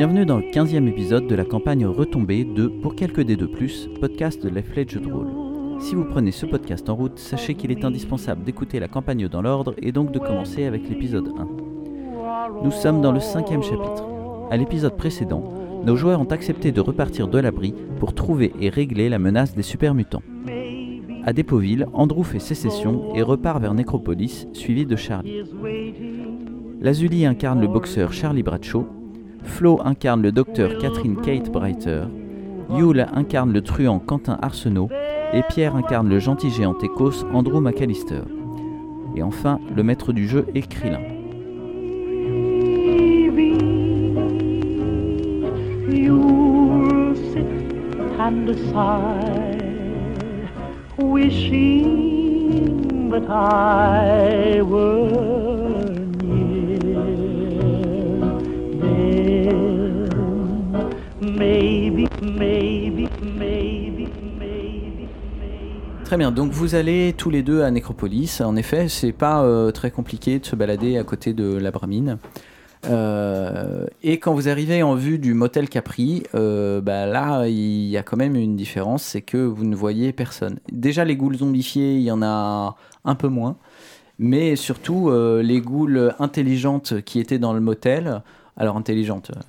Bienvenue dans le 15e épisode de la campagne Retombée de Pour quelques dés de plus, podcast de Life Ledge de rôle. Si vous prenez ce podcast en route, sachez qu'il est indispensable d'écouter la campagne dans l'ordre et donc de commencer avec l'épisode 1. Nous sommes dans le cinquième chapitre. À l'épisode précédent, nos joueurs ont accepté de repartir de l'abri pour trouver et régler la menace des super mutants. À Dépoville, Andrew fait sécession et repart vers Necropolis, suivi de Charlie. Lazuli incarne le boxeur Charlie Bradshaw, Flo incarne le docteur Catherine Kate Breiter, Yule incarne le truand Quentin Arsenault et Pierre incarne le gentil géant écosse Andrew McAllister. Et enfin, le maître du jeu est Très bien, donc vous allez tous les deux à Nécropolis. En effet, c'est pas euh, très compliqué de se balader à côté de la Bramine. Euh, et quand vous arrivez en vue du motel Capri, euh, bah là, il y a quand même une différence, c'est que vous ne voyez personne. Déjà, les ghouls zombifiés, il y en a un peu moins. Mais surtout, les ghouls intelligentes qui étaient dans le motel. Alors, intelligentes. euh,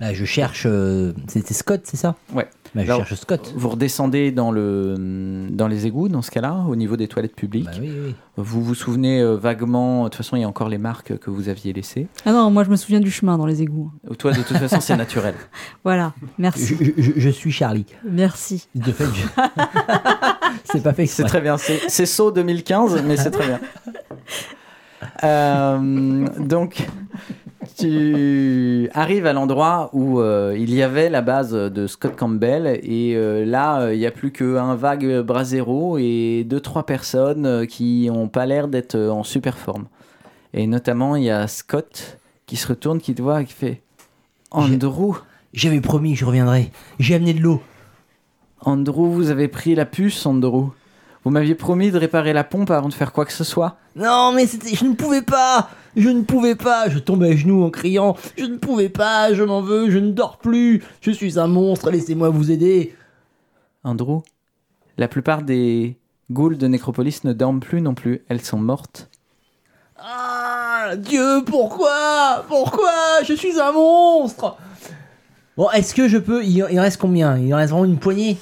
Là, je cherche. euh, C'était Scott, c'est ça Ouais. Bah, je Alors, cherche Scott. Vous redescendez dans, le, dans les égouts, dans ce cas-là, au niveau des toilettes publiques. Bah oui, oui. Vous vous souvenez euh, vaguement, de toute façon, il y a encore les marques que vous aviez laissées. Ah non, moi je me souviens du chemin dans les égouts. Toi, de toute façon, c'est naturel. Voilà, merci. Je, je- je suis Charlie. Merci. De fait, je... c'est pas fait C'est exprès. très bien. C'est c'est saut 2015, mais c'est très bien. Euh, donc, tu arrives à l'endroit où euh, il y avait la base de Scott Campbell, et euh, là, euh, il n'y a plus qu'un vague brasero et deux, trois personnes euh, qui n'ont pas l'air d'être euh, en super forme. Et notamment, il y a Scott qui se retourne, qui te voit, et qui fait Andrew. J'avais promis que je reviendrais. J'ai amené de l'eau. Andrew, vous avez pris la puce, Andrew. Vous m'aviez promis de réparer la pompe avant de faire quoi que ce soit. Non, mais je ne pouvais pas. Je ne pouvais pas. Je tombe à genoux en criant. Je ne pouvais pas. Je m'en veux. Je ne dors plus. Je suis un monstre. Laissez-moi vous aider. Andrew, la plupart des ghouls de Nécropolis ne dorment plus non plus. Elles sont mortes. Ah, Dieu, pourquoi Pourquoi Je suis un monstre. Bon, est-ce que je peux il, il en reste combien? Il en reste vraiment une poignée?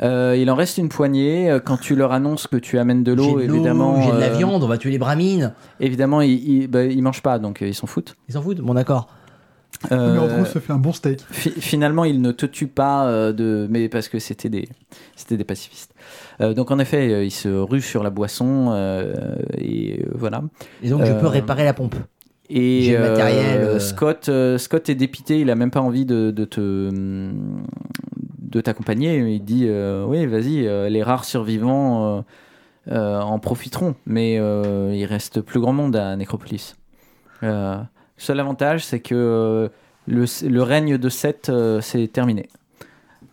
Euh, il en reste une poignée. Euh, Quand tu leur annonces que tu amènes de l'eau, évidemment. j'ai de la euh, viande, on va tuer les bramines. Évidemment, ils, ils, bah, ils mangent pas, donc ils s'en foutent. Ils s'en foutent Bon, d'accord. Euh, Mais Andrew se fait un bon steak. fi- finalement, ils ne te tuent pas, euh, de, mais parce que c'était des, c'était des pacifistes. Euh, donc en effet, ils se ruent sur la boisson euh, et voilà. Et donc, je peux réparer la pompe. Et J'ai le euh, matériel, euh. Scott, euh, Scott est dépité, il a même pas envie de, de te hum, de t'accompagner. Il dit euh, oui, vas-y, euh, les rares survivants euh, en profiteront, mais il reste plus grand monde à Nécropolis. Seul avantage, c'est que le, le règne de Seth c'est terminé.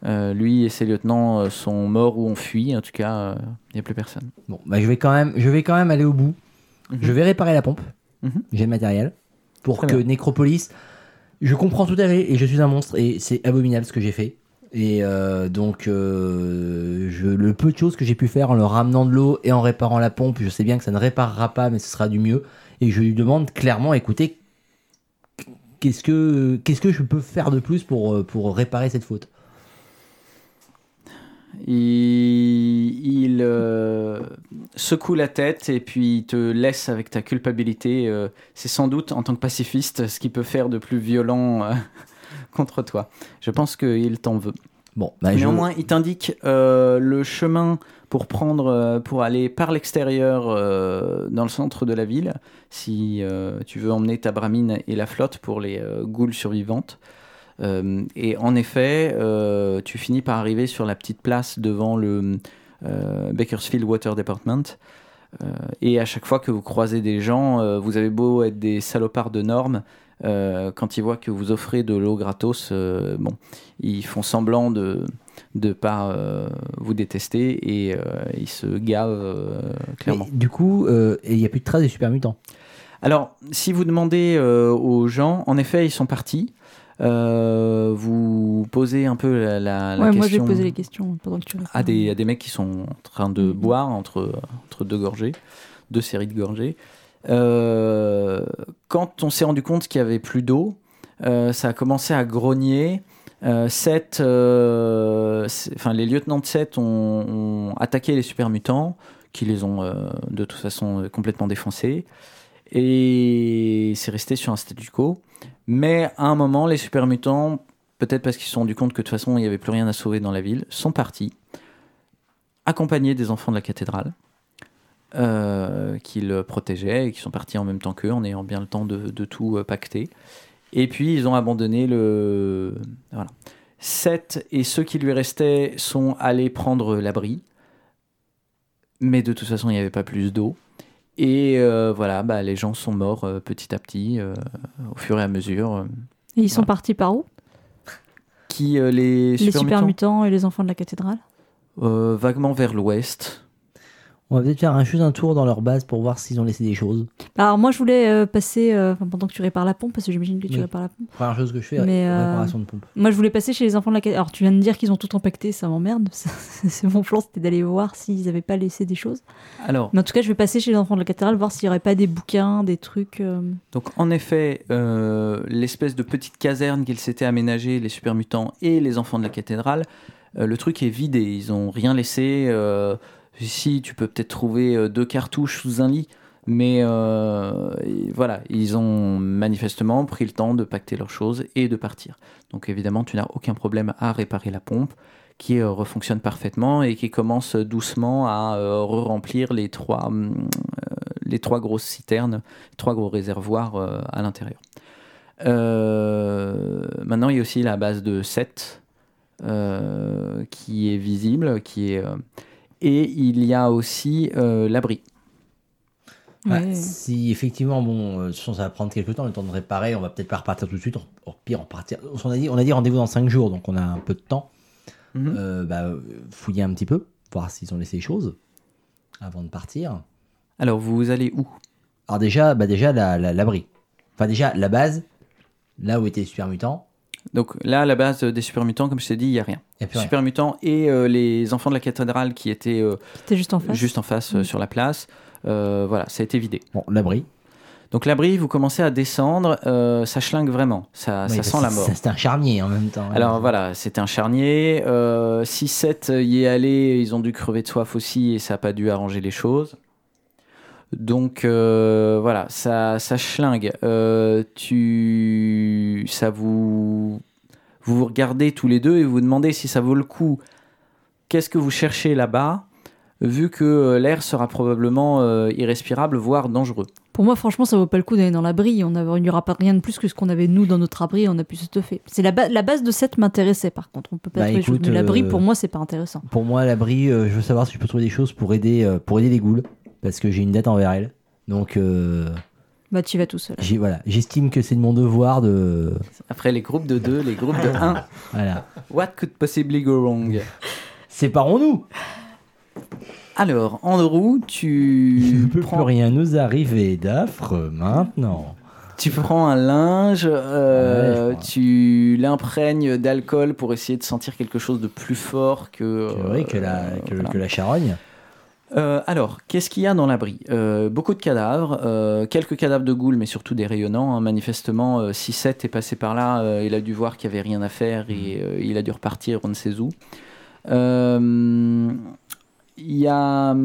Euh, lui et ses lieutenants euh, sont morts ou ont fui. En tout cas, euh, il n'y a plus personne. Bon, bah, je vais quand même, je vais quand même aller au bout. Mhm. Je vais réparer la pompe. Mhm. J'ai le matériel. Pour Très que bien. Nécropolis. Je comprends tout à fait et je suis un monstre et c'est abominable ce que j'ai fait. Et euh, donc, euh, le peu de choses que j'ai pu faire en leur ramenant de l'eau et en réparant la pompe, je sais bien que ça ne réparera pas, mais ce sera du mieux. Et je lui demande clairement, écoutez, qu'est-ce que, qu'est-ce que je peux faire de plus pour, euh, pour réparer cette faute? Il, secoue la tête et puis il te laisse avec ta culpabilité. c'est sans doute, en tant que pacifiste, ce qu'il peut faire de plus violent contre toi. Je pense qu'il t'en veut. Bon, bah, je- Néanmoins, il t'indique euh, le chemin pour prendre, euh, pour aller par l'extérieur euh, dans le centre de la ville, si tu veux emmener ta bramine et la flotte pour les ghouls survivantes. Et en effet, tu finis par arriver sur la petite place devant le Bakersfield Water Department. Et à chaque fois que vous croisez des gens, vous avez beau être des salopards de normes, euh, quand ils voient que vous offrez de l'eau gratos, euh, bon, ils font semblant de de pas euh, vous détester et euh, ils se gavent euh, clairement. Mais du coup, euh, il n'y a plus de traces des super mutants. Alors, si vous demandez euh, aux gens, en effet, ils sont partis. Euh, vous posez un peu la, la- la Ouais, moi, je question vais poser les questions pendant que tu à des, à des mecs qui sont en train de Mhm. boire entre, entre deux gorgées, deux séries de gorgées. Euh, quand on s'est rendu compte qu'il n'y avait plus d'eau, euh, ça a commencé à grogner. Euh, enfin, les lieutenants de 7 ont, ont attaqué les super mutants, qui les ont de toute façon complètement défoncés. Et c'est resté sur un statu quo. Mais à un moment, les super mutants, peut-être parce qu'ils se sont rendus compte que de toute façon il n'y avait plus rien à sauver dans la ville, sont partis, accompagnés des enfants de la cathédrale, euh, qu'ils protégeaient et qui sont partis en même temps qu'eux, en ayant bien le temps de, de tout euh, pacter. Et puis ils ont abandonné le. Voilà. Seth et ceux qui lui restaient sont allés prendre l'abri, mais de toute façon il n'y avait pas plus d'eau. Et euh, voilà, bah, les gens sont morts euh, petit à petit, euh, au fur et à mesure. Et ils sont partis par où? Qui les, Les super, super mutants et les enfants de la cathédrale? Vaguement vers l'ouest. On va peut-être faire un, juste un tour dans leur base pour voir s'ils ont laissé des choses. Bah, Alors, moi, je voulais euh, passer, euh, enfin, pendant que tu répares la pompe, parce que j'imagine que tu Oui. répares la pompe. Première chose que je fais, Mais, euh, réparation de pompe. Moi, je voulais passer chez les enfants de la cathédrale. Alors, tu viens de dire qu'ils ont tout empaqueté, ça m'emmerde. C'est mon plan, c'était d'aller voir s'ils n'avaient pas laissé des choses. Alors, Mais en tout cas, je vais passer chez les enfants de la cathédrale, voir s'il n'y aurait pas des bouquins, des trucs. euh, donc en effet, euh, l'espèce de petite caserne qu'ils s'étaient aménagée, les super mutants et les enfants de la cathédrale, euh, le truc est vidé. Ils ont rien laissé. Ici, tu peux peut-être trouver euh, deux cartouches sous un lit. Mais euh, voilà, ils ont manifestement pris le temps de pacter leurs choses et de partir. Donc évidemment, tu n'as aucun problème à réparer la pompe qui euh, refonctionne parfaitement et qui commence doucement à re-remplir les trois, hum, les trois grosses citernes, trois gros réservoirs à l'intérieur. Maintenant, il y a aussi la base de 7 euh, qui est visible, qui est, et il y a aussi euh, l'abri. Bah, ouais. si effectivement, bon, euh, de toute façon, ça va prendre quelques temps, le temps de réparer, on va peut-être pas repartir tout de suite. Au pire, on partir. On a dit, on a dit rendez-vous dans 5 jours, donc on a un peu de temps. Mhm. Euh, bah, fouiller un petit peu, voir s'ils ont laissé des choses avant de partir. Alors, vous allez où? Alors déjà, bah déjà la- la- l'abri. enfin déjà la base, là où étaient les super mutants. Donc là, à la base des super mutants, comme je t'ai dit, il n'y a rien. Rien. Super mutants et euh, les enfants de la cathédrale qui étaient euh, C'était juste en face. juste en face euh, Mm. sur la place. Euh, voilà, ça a été vidé. Bon, l'abri. Donc l'abri, vous commencez à descendre, euh, ça schlingue vraiment, ça, Oui, ça bah, sent la mort. ça, C'est un charnier en même temps. Alors voilà, c'était un charnier. Euh, 6-7 y est allé, ils ont dû crever de soif aussi et ça n'a pas dû arranger les choses. Donc euh, voilà, ça, ça schlingue. Euh, tu, ça vous, vous vous regardez tous les deux et vous vous demandez si ça vaut le coup. Qu'est-ce que vous cherchez là-bas, vu que euh, l'air sera probablement euh, irrespirable, voire dangereux? Pour moi, franchement, ça vaut pas le coup d'aller dans l'abri. On n'y aura pas rien de plus que ce qu'on avait nous dans notre abri. On a pu se tuffer. C'est la, ba- la base de 7 m'intéressait. Par contre, on peut pas Bah, trouver des choses. Mais l'abri, euh, pour moi, c'est pas intéressant. Pour moi, l'abri, euh, je veux savoir si je peux trouver des choses pour aider, euh, pour aider les ghouls, parce que j'ai une dette envers elles. Donc, euh, Bah, tu y vas tout seul. j'ai- voilà, j'estime que c'est de mon devoir de, Après les groupes de 2, les groupes de 1. voilà. What could possibly go wrong? Séparons-nous. Alors, Andrew, tu Il ne prends, plus rien nous arriver d'affreux maintenant. tu prends un linge, euh, Ouais, je tu l'imprègnes d'alcool pour essayer de sentir quelque chose de plus fort que. Que la, euh, que, voilà. que la charogne. Euh, alors, qu'est-ce qu'il y a dans l'abri? Euh, Beaucoup de cadavres, euh, quelques cadavres de ghouls, mais surtout des rayonnants. hein. Manifestement, si Seth est passé par là, il a dû voir qu'il n'y avait rien à faire et euh, il a dû repartir, on ne sait où. Il y, a,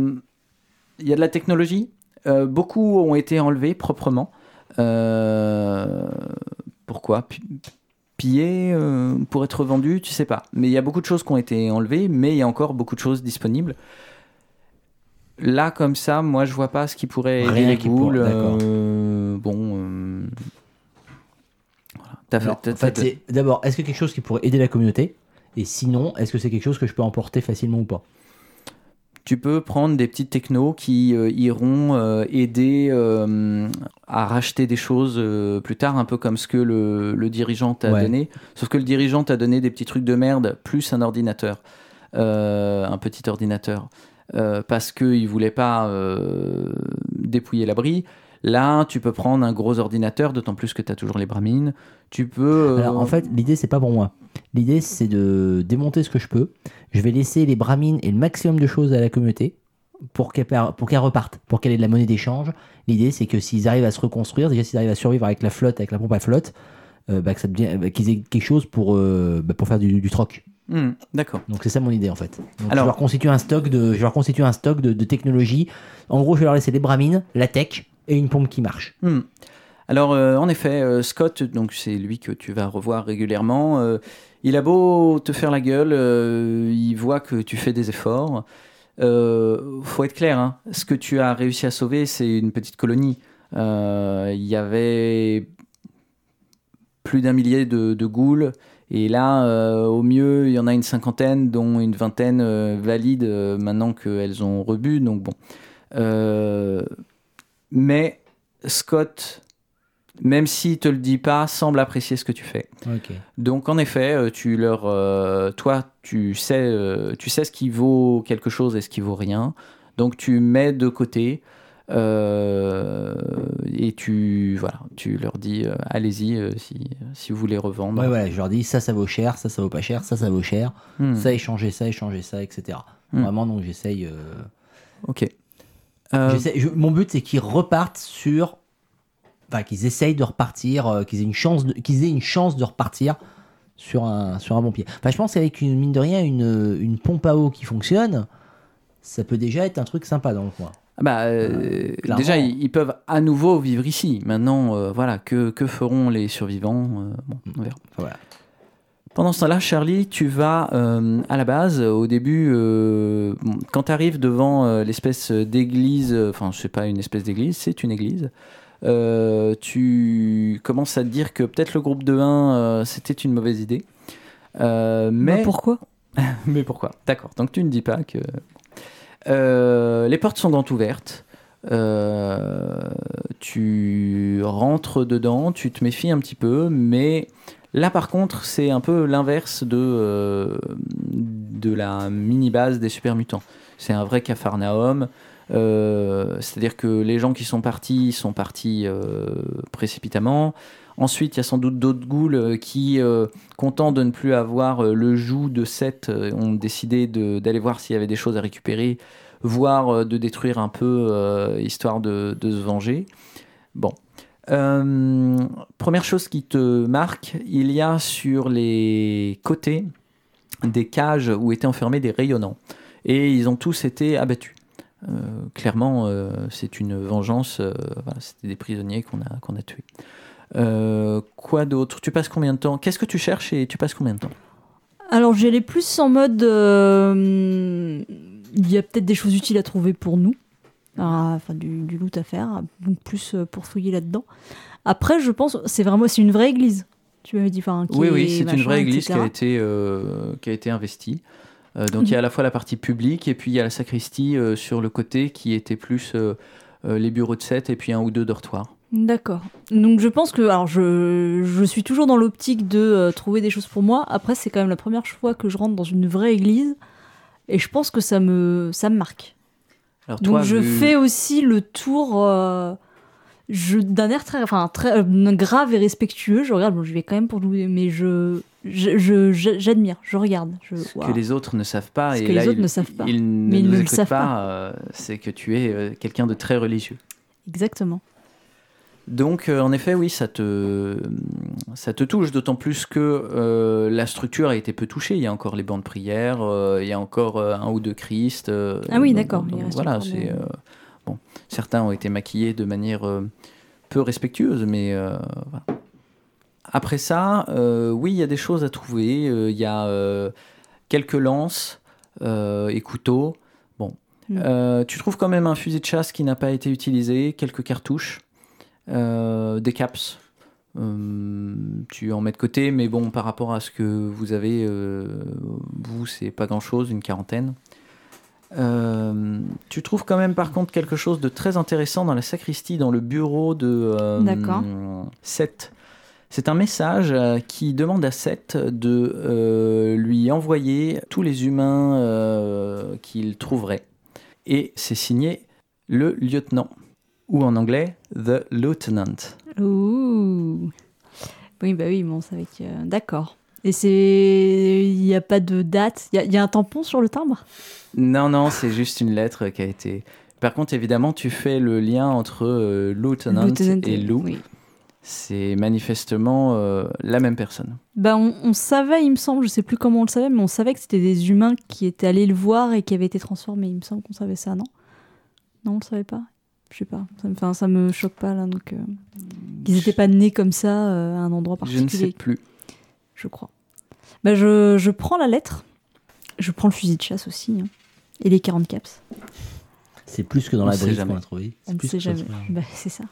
il y a de la technologie. Beaucoup ont été enlevés proprement. Pourquoi? Pi- Pillés euh, pour être vendus Tu sais pas. Mais il y a beaucoup de choses qui ont été enlevées, mais il y a encore beaucoup de choses disponibles. Là, comme ça, moi, je vois pas ce qui pourrait aider Rien les qui d'accord. euh, bon. euh, voilà. Fait- D'abord, est-ce que quelque chose qui pourrait aider la communauté? Et sinon, est-ce que c'est quelque chose que je peux emporter facilement ou pas? Tu peux prendre des petites technos qui euh, iront euh, aider euh, à racheter des choses plus tard, un peu comme ce que le, le dirigeant t'a Ouais. donné. Sauf que le dirigeant t'a donné des petits trucs de merde, plus un ordinateur, un petit ordinateur, euh, parce qu'il voulait pas euh, dépouiller l'abri. Là, tu peux prendre un gros ordinateur, d'autant plus que tu as toujours les bramines. Tu peux. euh, Alors en fait, l'idée c'est pas pour moi. L'idée c'est de démonter ce que je peux. Je vais laisser les bramines et le maximum de choses à la communauté pour qu'elle pour qu'elle reparte, pour qu'elle ait de la monnaie d'échange. L'idée c'est que s'ils arrivent à se reconstruire, déjà s'ils arrivent à survivre avec la flotte, avec la pompe à flotte, bah, bah, qu'ils aient quelque chose pour, bah, faire du, du troc. Hmm, D'accord. Donc c'est ça mon idée en fait. Donc, Alors- je leur constitue un stock de, je leur constitue un stock de, de technologie. En gros, je vais leur laisser des bramines, la tech et une pompe qui marche. Hmm. Alors, euh, en effet, euh, Scott, donc c'est lui que tu vas revoir régulièrement. euh, il a beau te faire la gueule, il voit que tu fais des efforts. Faut être clair, hein, ce que tu as réussi à sauver, c'est une petite colonie. Il y avait plus d'un millier de, de ghouls. Et là, euh, au mieux, il y en a une cinquantaine, dont une vingtaine euh, valides euh, maintenant qu'elles ont rebu. Donc bon. Mais Scott, même s'il te le dit pas, semble apprécier ce que tu fais. Donc en effet, tu leur, toi, tu sais, tu sais ce qui vaut quelque chose et ce qui vaut rien. Donc tu mets de côté euh, et tu, voilà, tu leur dis, euh, allez-y euh, si, si vous voulez revendre. Ouais, ouais, je leur dis ça, ça vaut cher, ça, ça vaut pas cher, ça, ça vaut cher, Hmm, ça, échanger ça, échanger ça, etc. Hmm. Vraiment, donc j'essaye. Ok. Je- mon but, c'est qu'ils repartent sur. Enfin, qu'ils essayent de repartir, qu'ils aient une chance, de, qu'ils aient une chance de repartir sur un, sur un bon pied. Enfin, je pense qu'avec une mine de rien, une, une pompe à eau qui fonctionne, ça peut déjà être un truc sympa dans le coin. Ah Bah, euh, clairement. déjà, ils, ils peuvent à nouveau vivre ici. Maintenant, euh, voilà, que, que feront les survivants Euh, Bon, on verra. Enfin, voilà. Pendant ce temps-là, Charlie, tu vas euh, à la base, au début, euh, bon, quand tu arrives devant euh, l'espèce d'église, euh, enfin, je sais pas une espèce d'église, c'est une église, euh, tu commences à te dire que peut-être le groupe de 1, euh, c'était une mauvaise idée. Euh, mais Bah, pourquoi? Mais pourquoi? D'accord. Donc tu ne dis pas que. Euh, les portes sont donc ouvertes. Euh, tu rentres dedans, tu te méfies un petit peu, mais là par contre c'est un peu l'inverse de, euh, de la mini base des super mutants. C'est un vrai capharnaüm. Euh, C'est-à-dire que les gens qui sont partis sont partis précipitamment. Ensuite, il y a sans doute d'autres ghouls euh, qui, euh, contents de ne plus avoir euh, le joug de Seth, ont décidé d'aller voir s'il y avait des choses à récupérer, voire de détruire un peu, histoire de, se venger. Bon. Première chose qui te marque, il y a sur les côtés des cages où étaient enfermés des rayonnants. Et ils ont tous été abattus. Clairement, c'est une vengeance. C'était des prisonniers qu'on a tués. Euh, quoi d'autre? Tu passes combien de temps? Qu'est-ce que tu cherches et tu passes combien de temps? Alors j'allais plus en mode. euh, Il y a peut-être des choses utiles à trouver pour nous. Ah, Enfin, du, du loot à faire. Donc plus euh, pour fouiller là-dedans. Après, je pense. C'est vraiment. C'est une vraie église. Tu m'avais dit. Enfin, qui Oui, oui, est c'est une vraie église qui a été, euh, qui a été investie. Donc il y a à la fois la partie publique et puis il y a la sacristie sur le côté qui était plus les bureaux de 7 et puis un ou deux dortoirs. D'accord. Donc je pense que alors je, je suis toujours dans l'optique de euh, trouver des choses pour moi. Après c'est quand même la première fois que je rentre dans une vraie église et je pense que ça me ça me marque. Alors Donc je vu- fais aussi le tour euh, je d'un air très enfin très euh, grave et respectueux. Je regarde bon je vais quand même pour jouer mais je je- je- je- j'admire, je, regarde. Je, ce que les autres ne savent pas Ce et que les là autres ils, ne savent pas. ils ne Mais ils ne le savent pas, euh, c'est que tu es quelqu'un de très religieux. Exactement. Donc, euh, en effet, oui, ça te, ça te touche, d'autant plus que euh, la structure a été peu touchée. Il y a encore les bancs de prière, euh, il y a encore un ou deux Christ. Ah oui, d'accord, Voilà, c'est bon. Certains ont été maquillés de manière peu respectueuse, mais voilà. après ça, oui, il y a des choses à trouver. Il y a quelques lances et couteaux. Bon, Mm. Euh, tu trouves quand même un fusil de chasse qui n'a pas été utilisé, quelques cartouches, des caps. Euh, tu en mets de côté, mais bon, par rapport à ce que vous avez, euh, vous, c'est pas grand chose, une quarantaine. Euh, tu trouves quand même par contre quelque chose de très intéressant dans la sacristie, dans le bureau de euh. Seth. C'est un message euh, qui demande à Seth de euh, lui envoyer tous les humains euh, qu'il trouverait. Et c'est signé le lieutenant. Ou en anglais The Lieutenant. Ouh. Oui, bah oui, bon, c'est avec. euh, D'accord. Et c'est. Il n'y a pas de date? Il y a- il y, a un tampon sur le timbre? Non, non, c'est juste une lettre qui a été. Par contre, évidemment, tu fais le lien entre euh, Lieutenant, Lieutenant et Lou. oui. C'est manifestement euh, la même personne. Bah, on, on savait, il me semble, je sais plus comment on le savait, mais on savait que c'était des humains qui étaient allés le voir et qui avaient été transformés. Il me semble qu'on savait ça, non? Non, on le savait pas Je sais pas. Ça me, enfin, ça me choque pas, là. Donc, euh, qu'ils n'étaient pas nés comme ça euh, à un endroit Je ne particulier. sais plus. je crois. Bah, je, je prends la lettre. Je prends le fusil de chasse aussi. hein. Et les 40 caps. C'est plus que dans On la jamais. qu'on a trouvé. On ne sait jamais. Bah, c'est ça.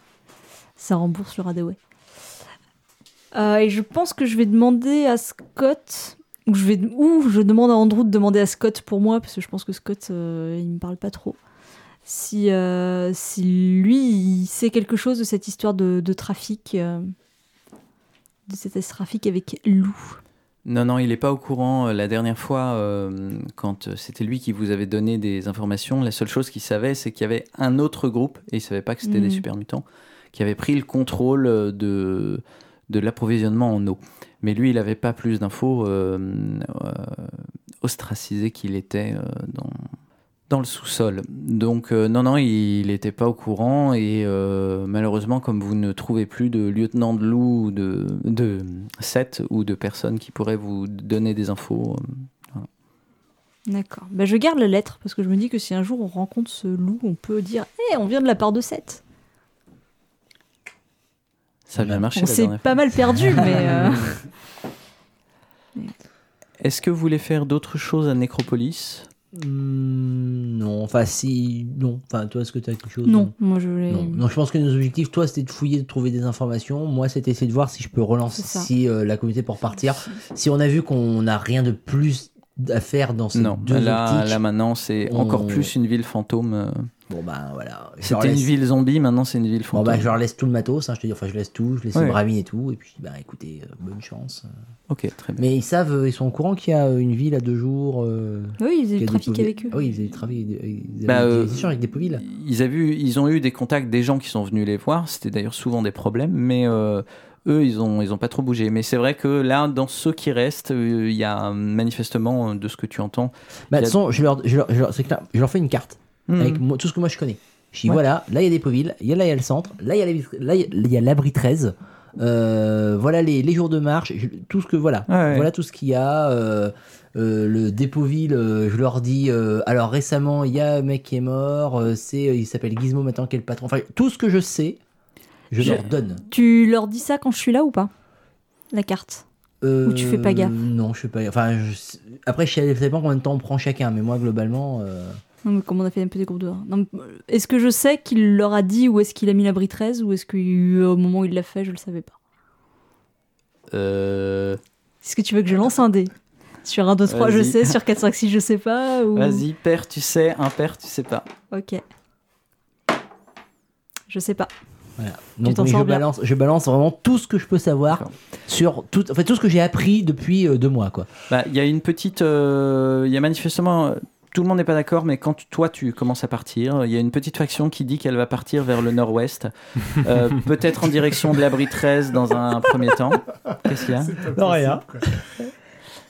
Ça rembourse le Radaway. Euh, et je pense que je vais demander à Scott, ou je, vais, ou je demande à Andrew de demander à Scott pour moi, parce que je pense que Scott, euh, il me parle pas trop. Si, euh, si lui, il sait quelque chose de cette histoire de, de trafic, euh, de cet trafic avec Lou. Non, non, il n'est pas au courant. Euh, La dernière fois, euh, quand c'était lui qui vous avait donné des informations, la seule chose qu'il savait, c'est qu'il y avait un autre groupe, et il ne savait pas que c'était Mhm. des super mutants, qui avait pris le contrôle de, de l'approvisionnement en eau. Mais lui, il n'avait pas plus d'infos, ostracisé qu'il était dans, dans le sous-sol. Donc, euh, non, non, il n'était pas au courant, et euh, malheureusement, comme vous ne trouvez plus de lieutenant de loup, de, de Seth ou de personnes qui pourraient vous donner des infos, euh, D'accord. Bah, je garde la lettre, parce que je me dis que si un jour on rencontre ce loup, on peut dire Hé, on vient de la part de Seth. ça a bien marché On s'est pas fois. mal perdu, mais. Est-ce que vous voulez faire d'autres choses à Nécropolis Hmm, non, enfin si, non. Enfin, toi, est-ce que tu as quelque chose Non, moi je voulais. Non. Non, je pense que nos objectifs, toi, c'était de fouiller, de trouver des informations. Moi, c'était essayer de voir si je peux relancer si, euh, la communauté pour partir. Si on a vu qu'on n'a rien de plus à faire dans ces Non, deux là, optiques, là maintenant c'est on- encore plus une ville fantôme. Euh. bon ben voilà. Je C'était une ville zombie, maintenant c'est une ville Bon fantôme. bah je leur laisse tout le matos, hein, je te dis, enfin je laisse tout, je laisse Ouais. les bramines et tout, et puis bah écoutez, euh, bonne chance. Ok, très bien. Mais ils savent, euh, ils sont au courant qu'il y a euh, une ville à deux jours. euh, Oui, ils y du des trafic avec eux. Ah oui, ils faisaient du travail, ils avaient Bah, des euh, échanges avec des pauvilles. Ils, avaient eu- ils ont eu des contacts des gens qui sont venus les voir. C'était d'ailleurs souvent des problèmes, mais euh, eux, ils ont, ils ont pas trop bougé. Mais c'est vrai que là, dans ceux qui restent, euh, il y a euh, manifestement, euh, de ce que tu entends, Bah de a- toute façon, je leur, je leur, je leur- c'est clair, je leur fais une carte Hmm. avec moi- tout ce que moi je connais. Je dis Ouais. voilà, là il y a des pauvilles, il y a là il y a le centre, là il y a l'abri 13. euh, voilà les, les jours de marche, je- tout ce que voilà, ouais. voilà tout ce qu'il y a. euh, euh, le Dépoville, je leur dis. alors récemment, il y a un mec qui est mort. c'est, il s'appelle Gizmo maintenant, qui est le patron. Enfin, tout ce que je sais, je Je- leur donne. Tu leur dis ça quand je suis là ou pas? La carte? Ou tu fais pas gaffe? Non, je fais pas. Enfin, je- après, je sais pas combien de temps on prend chacun, mais moi globalement. Euh, Non, mais comme on a fait un petit groupe de. Non, mais, euh, Est-ce que je sais qu'il leur a dit où est-ce qu'il a mis l'abri 13 ou est-ce qu'au moment où il l'a fait, je le savais pas Euh, Est-ce que tu veux que je lance un dé? Sur 1, 2, 3, je sais. Sur 4, 5, 6, je sais pas. Ou... Vas-y, père, tu sais, impair, tu sais pas. Ok. Je sais pas. Voilà. Donc, mais je balance, je balance vraiment tout ce que je peux savoir sur tout, en fait, tout ce que j'ai appris depuis euh, deux mois, quoi. Bah, Il y a une petite. euh, Il y a manifestement. Tout le monde n'est pas d'accord, mais quand toi tu commences à partir, il y a une petite faction qui dit qu'elle va partir vers le nord-ouest, euh, peut-être en direction de l'abri 13 dans un premier temps. Qu'est-ce qu'il y a Non, rien. quoi.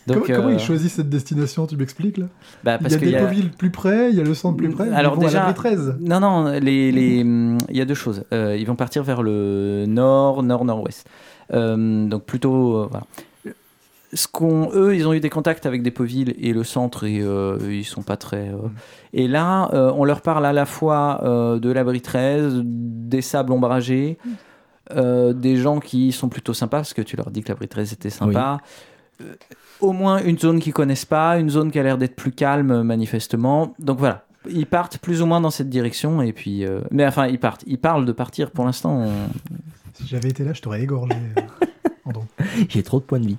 Donc, comment, comment euh, ils choisissent cette destination Tu m'expliques là? Bah, Il y a y a- villes plus près, il y a le centre plus près. ils Alors vont déjà- l'abri 13. Non, non, les, les, il y a deux choses. Euh, ils vont partir vers le nord, nord, nord-ouest. Euh, donc plutôt, euh, voilà. Ce qu'on, eux, ils ont eu des contacts avec Despoville et le centre et euh, ils sont pas très. euh, Et là, euh, on leur parle à la fois euh, de l'abri 13, des sables ombragés, euh, des gens qui sont plutôt sympas parce que tu leur dis que l'abri 13 était sympa. Euh, au moins une zone qu'ils connaissent pas, une zone qui a l'air d'être plus calme manifestement. Donc voilà, ils partent plus ou moins dans cette direction et puis euh, mais enfin ils partent ils parlent de partir pour l'instant on- Si j'avais été là, je t'aurais égorgé. J'ai trop de points de vie.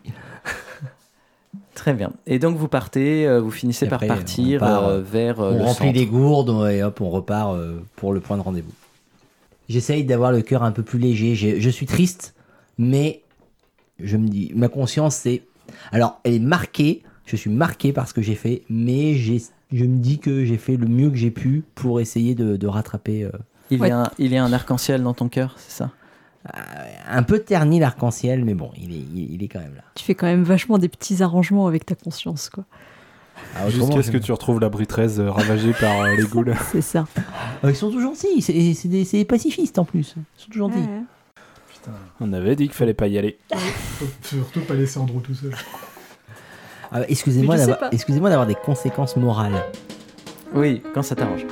Très bien et donc vous partez euh, vous finissez Et par après, partir on part, euh, vers euh, on le remplit centre. les gourdes et hop, on repart euh, pour le point de rendez-vous. J'essaye d'avoir le cœur un peu plus léger. Je suis triste, mais je me dis, ma conscience, c'est. Alors, elle est marquée. Je suis marqué par ce que j'ai fait, mais j'ai- je me dis que j'ai fait le mieux que j'ai pu pour essayer de, de rattraper euh, Il, Ouais. y a un, il y a un arc-en-ciel dans ton cœur, c'est ça? Un peu terni l'arc-en-ciel, mais bon, il est, il, il est quand même là. Tu fais quand même vachement des petits arrangements avec ta conscience, quoi. Ah, Jusqu'à ce que tu retrouves l'abri 13 euh, ravagé par euh, les ghouls. C'est ça. Ils sont tout gentils, c'est des, pacifistes en plus. Ils sont tout gentils. Ouais. Putain, On avait dit qu'il fallait pas y aller. faut surtout pas laisser Andrew tout seul. Ah, bah, d'avoir excusez-moi d'avoir des conséquences morales. Oui, quand ça t'arrange.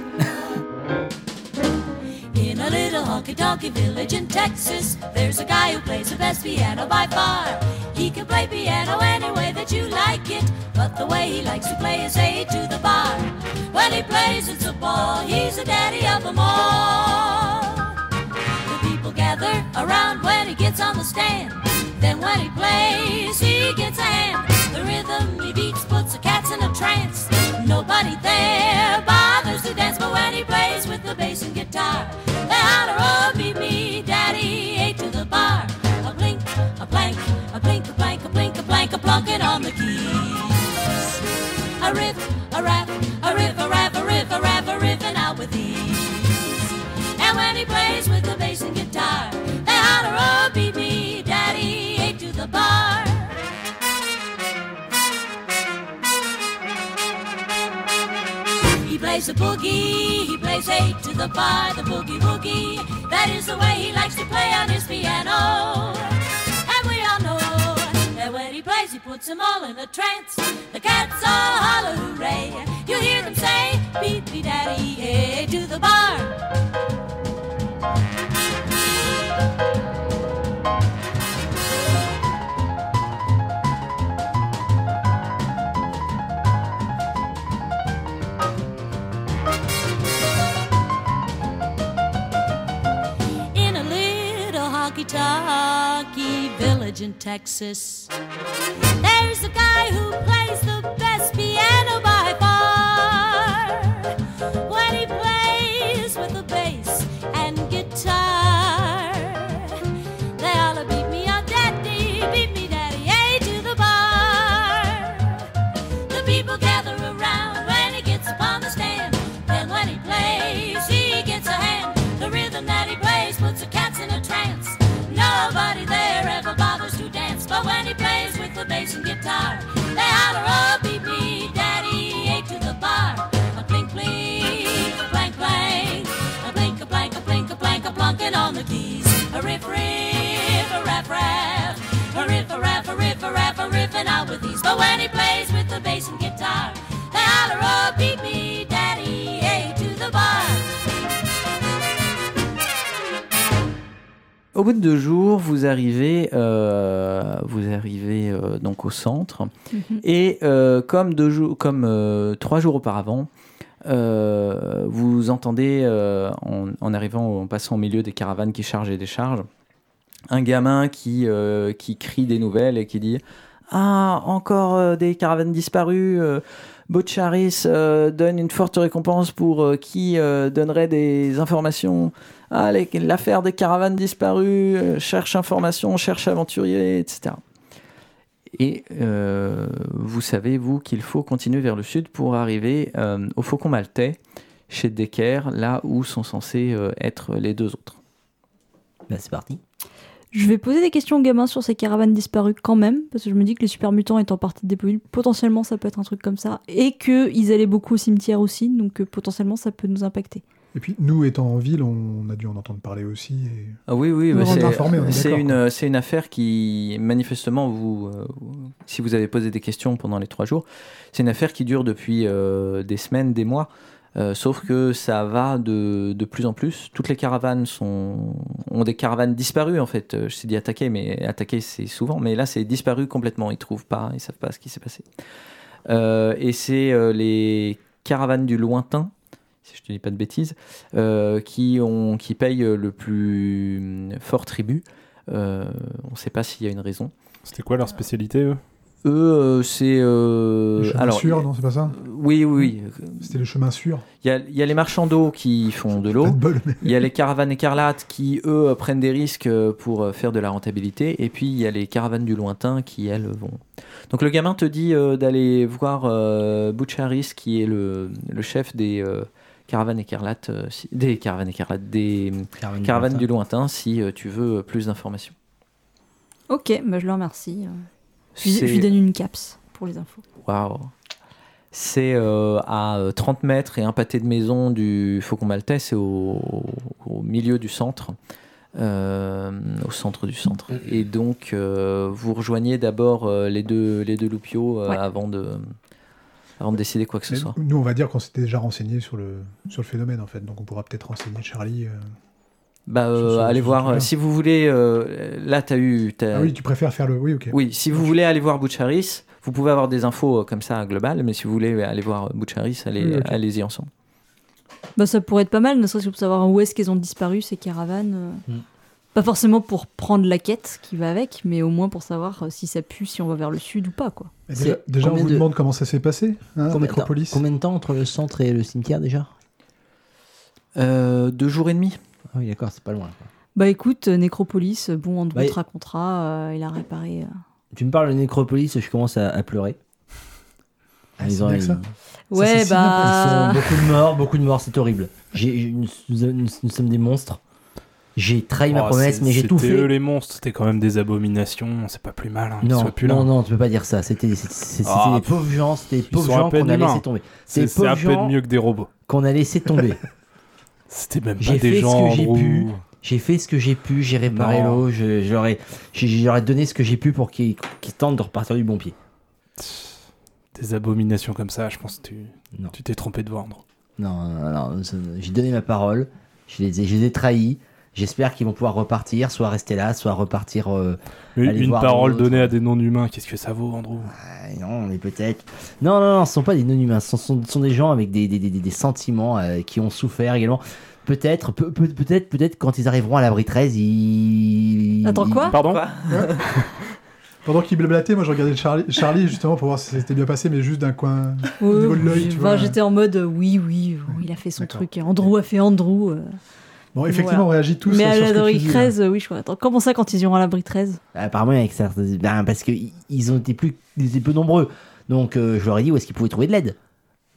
Little village in Texas, there's a guy who plays the best piano by far. He can play piano any way that you like it, but the way he likes to play is A to the bar. When he plays, it's a ball, he's the daddy of them all. The people gather around when he gets on the stand. Then when he plays, he gets a hand. The rhythm he beats puts the cats in a trance. Nobody there bothers to dance, but when he plays with the bass and guitar, they holler, oh, meet me, daddy, A to the bar. A blink, a blank, a blink, a blank, a blink, a blank, a plunking on the keys. A riff, a rap, a riff, a rap, a riff, a rap, a riffing out with ease. And when he plays with the bass and guitar, they holler, oh, beat me, daddy, A to the bar. Plays the boogie, he plays A to the bar, the boogie woogie. That is the way he likes to play on his piano. And we all know that when he plays, he puts them all in a trance. The cats all holler hooray. You hear them say, beat me daddy, A to the bar. Honky village in Texas. There's a guy who plays the best piano by far. Riff, riff, a rap, rap, a riff, a rap, a riff, a rap, a riffing out with ease. But when he plays with the bass and guitar, they holler, oh, beat me, daddy, A to the bar. Au bout de deux jours, vous arrivez, euh, vous arrivez euh, donc au centre. Et euh, comme, deux jours, comme euh, trois jours auparavant, euh, vous entendez, euh, en, arrivant, en passant au milieu des caravanes qui chargent et déchargent, un gamin qui, euh, qui crie des nouvelles et qui dit Ah, encore des caravanes disparues. Botcharis euh, donne une forte récompense pour qui donnerait des informations. Ah, l'affaire des caravanes disparues, cherche information, cherche aventurier, etc. Et euh, vous savez, vous, qu'il faut continuer vers le sud pour arriver euh, au Faucon Maltais, chez Decker, là où sont censés euh, être les deux autres. Bah, c'est parti. Je vais poser des questions aux gamins sur ces caravanes disparues quand même, parce que je me dis que les super mutants étant partie des Dépoil, potentiellement ça peut être un truc comme ça, et qu'ils allaient beaucoup au cimetière aussi, donc euh, potentiellement ça peut nous impacter. Et puis, nous, étant en ville, on a dû en entendre parler aussi. Et... Ah oui, oui, bah, c'est une, c'est une affaire qui, manifestement, vous, euh, si vous avez posé des questions pendant les trois jours, c'est une affaire qui dure depuis euh, des semaines, des mois. Euh, sauf que ça va de, de plus en plus. Toutes les caravanes sont, ont des caravanes disparues en fait. Je t'ai dit attaquer, mais attaquer c'est souvent. Mais là c'est disparu complètement. Ils trouvent pas, ils savent pas ce qui s'est passé. Euh, et c'est euh, les caravanes du lointain, si je te dis pas de bêtises, euh, qui, ont, qui payent le plus fort tribut. Euh, on ne sait pas s'il y a une raison. C'était quoi leur spécialité, eux? Eux, euh, c'est. euh, Les chemins alors, sûrs, non, c'est pas ça? Oui, oui, oui. C'était le chemin sûr. Il y a, il y a les marchands d'eau qui font de l'eau. Mais... Il y a les caravanes écarlates qui, eux, prennent des risques pour faire de la rentabilité. Et puis, il y a les caravanes du lointain qui, elles, vont. Donc, le gamin te dit euh, d'aller voir euh, Butcharis, qui est le, le chef des caravanes écarlates, euh, si- des caravanes écarlates, des Caravane caravanes du du lointain si euh, tu veux euh, plus d'informations. Ok, bah je le remercie. Je lui, je C'est- lui donne une caps pour les infos. Waouh. C'est euh, à euh, 30 mètres et un pâté de maison du Faucon Maltais, c'est au, au milieu du centre, euh, au centre du centre. Et donc, euh, vous rejoignez d'abord euh, les deux, les deux loupiaux euh, Ouais. avant, de, avant de décider quoi que ce Mais soit. Nous, on va dire qu'on s'était déjà renseigné sur le, sur le phénomène, en fait. Donc, on pourra peut-être renseigner Charlie. euh. Bah, euh, ce- allez ce voir, euh, si vous voulez, euh, là, tu as eu... Ah oui, tu préfères faire le. Oui, ok. Oui, si vous voulez aller voir Boucharis, vous pouvez avoir des infos euh, comme ça globales, mais si vous voulez aller voir Boucharis, allez, Oui, ok. allez-y ensemble. Bah, ça pourrait être pas mal, ne serait-ce que pour savoir où est-ce qu'elles ont disparu, ces caravanes. euh. Mm. Pas forcément pour prendre la quête qui va avec, mais au moins pour savoir euh, si ça pue, si on va vers le sud ou pas, quoi. Déjà, déjà, on vous de- demande comment ça s'est passé, hein, Combien temps, Nécropolis. combien de temps entre le centre et le cimetière déjà Euh, deux jours et demi Ah oui, d'accord, c'est pas loin. quoi. Bah écoute, euh, Nécropolis, bon, Andrew Bah, te racontera, euh, il a réparé. euh. Tu me parles de nécropolis, je commence à, à pleurer. Ah, c'est bien que ça. Ouais, bah. Ils sont beaucoup de morts, beaucoup de morts, c'est horrible. J'ai- nous, nous- nous sommes des monstres. J'ai trahi ma Oh, promesse, mais j'ai tout C'était eux fait. les monstres, c'était quand même des abominations, c'est pas plus mal. Hein, Non, là. non, non, tu peux pas dire ça. C'était c'était Ah, des pauvres gens, c'était des pauvres à gens peine qu'on a laissé tomber. C'est des peu gens mieux que des robots. qu'on a laissé tomber. C'était même pas des fait ce gens, que j'ai pu. J'ai fait ce que j'ai pu, j'ai réparé l'eau, ai donné ce que j'ai pu pour qu'ils tentent de repartir du bon pied. Des abominations comme ça, je pense que tu t'es trompé de voir, Andrew. Non, non, non, non, j'ai donné ma parole, je les ai, je les ai trahis. J'espère qu'ils vont pouvoir repartir, soit rester là, soit repartir. euh, Une voir parole donnée à des non-humains, qu'est-ce que ça vaut, Andrew? Ah, non, mais peut-être. Non, non, non, ce sont pas des non-humains, ce sont, ce sont des gens avec des, des, des, des sentiments euh, qui ont souffert également. Peut-être, peut, peut- peut-être, peut-être quand ils arriveront à l'abri 13, ils. Attends, quoi? Pardon? Pendant qu'il blablatait, moi, je regardais Charlie, Charlie justement pour voir si c'était bien passé, mais juste d'un coin. Ouais, niveau de l'œil. J'étais en mode euh, oui, oui, il a fait son truc. Andrew a fait Andrew. euh. Bon, effectivement, on réagit tous Mais à sur ce que l'abri tu dis, 13, euh, oui, je crois. Attends, comment ça quand ils iront à l'abri 13 Apparemment, avec ça, ben, parce qu'ils ils ont été plus, ils étaient peu nombreux. Donc, euh, je leur ai dit où est-ce qu'ils pouvaient trouver de l'aide.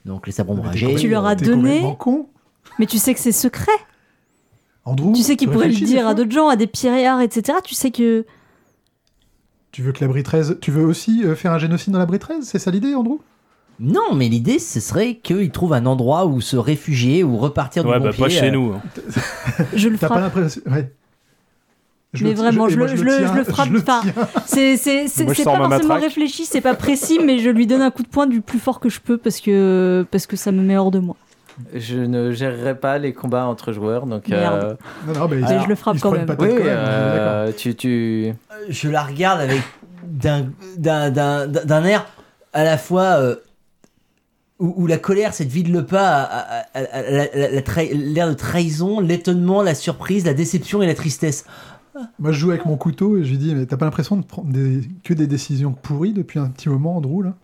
Donc, les sabres ombragés. Tu leur as donné con. Mais tu sais que c'est secret. Andrew, tu sais qu'ils pourraient le dire à d'autres gens, à des piréards, etc. Tu sais que. Tu veux que l'abri 13. Tu veux aussi euh, faire un génocide dans l'abri 13 C'est ça l'idée, Andrew? Non, mais l'idée, ce serait qu'ils trouvent un endroit où se réfugier ou repartir du Ouais, bon bah pied. pas chez euh, nous. hein. Je le T'as pas l'impression. Ouais. Je Mais le- vraiment, je le- je le- tiens, je le frappe le pas. tiens. C'est c'est- c'est- Moi, je c'est sors pas forcément matraque. réfléchi, c'est pas précis, mais je lui donne un coup de poing du plus fort que je peux parce que, parce que ça me met hors de moi. Je ne gérerai pas les combats entre joueurs, donc... Merde. euh, Non, non, mais Mais je le frappe quand même. oui, quand même, euh, tu... tu... Je la regarde avec d'un d'un- d'un d'un air à la fois euh, où, la colère, cette vide le pas, l'air de trahison, l'étonnement, la surprise, la déception et la tristesse. Moi, je joue avec mon couteau et je lui dis Mais t'as pas l'impression de prendre que des décisions pourries depuis un petit moment, Andrew là?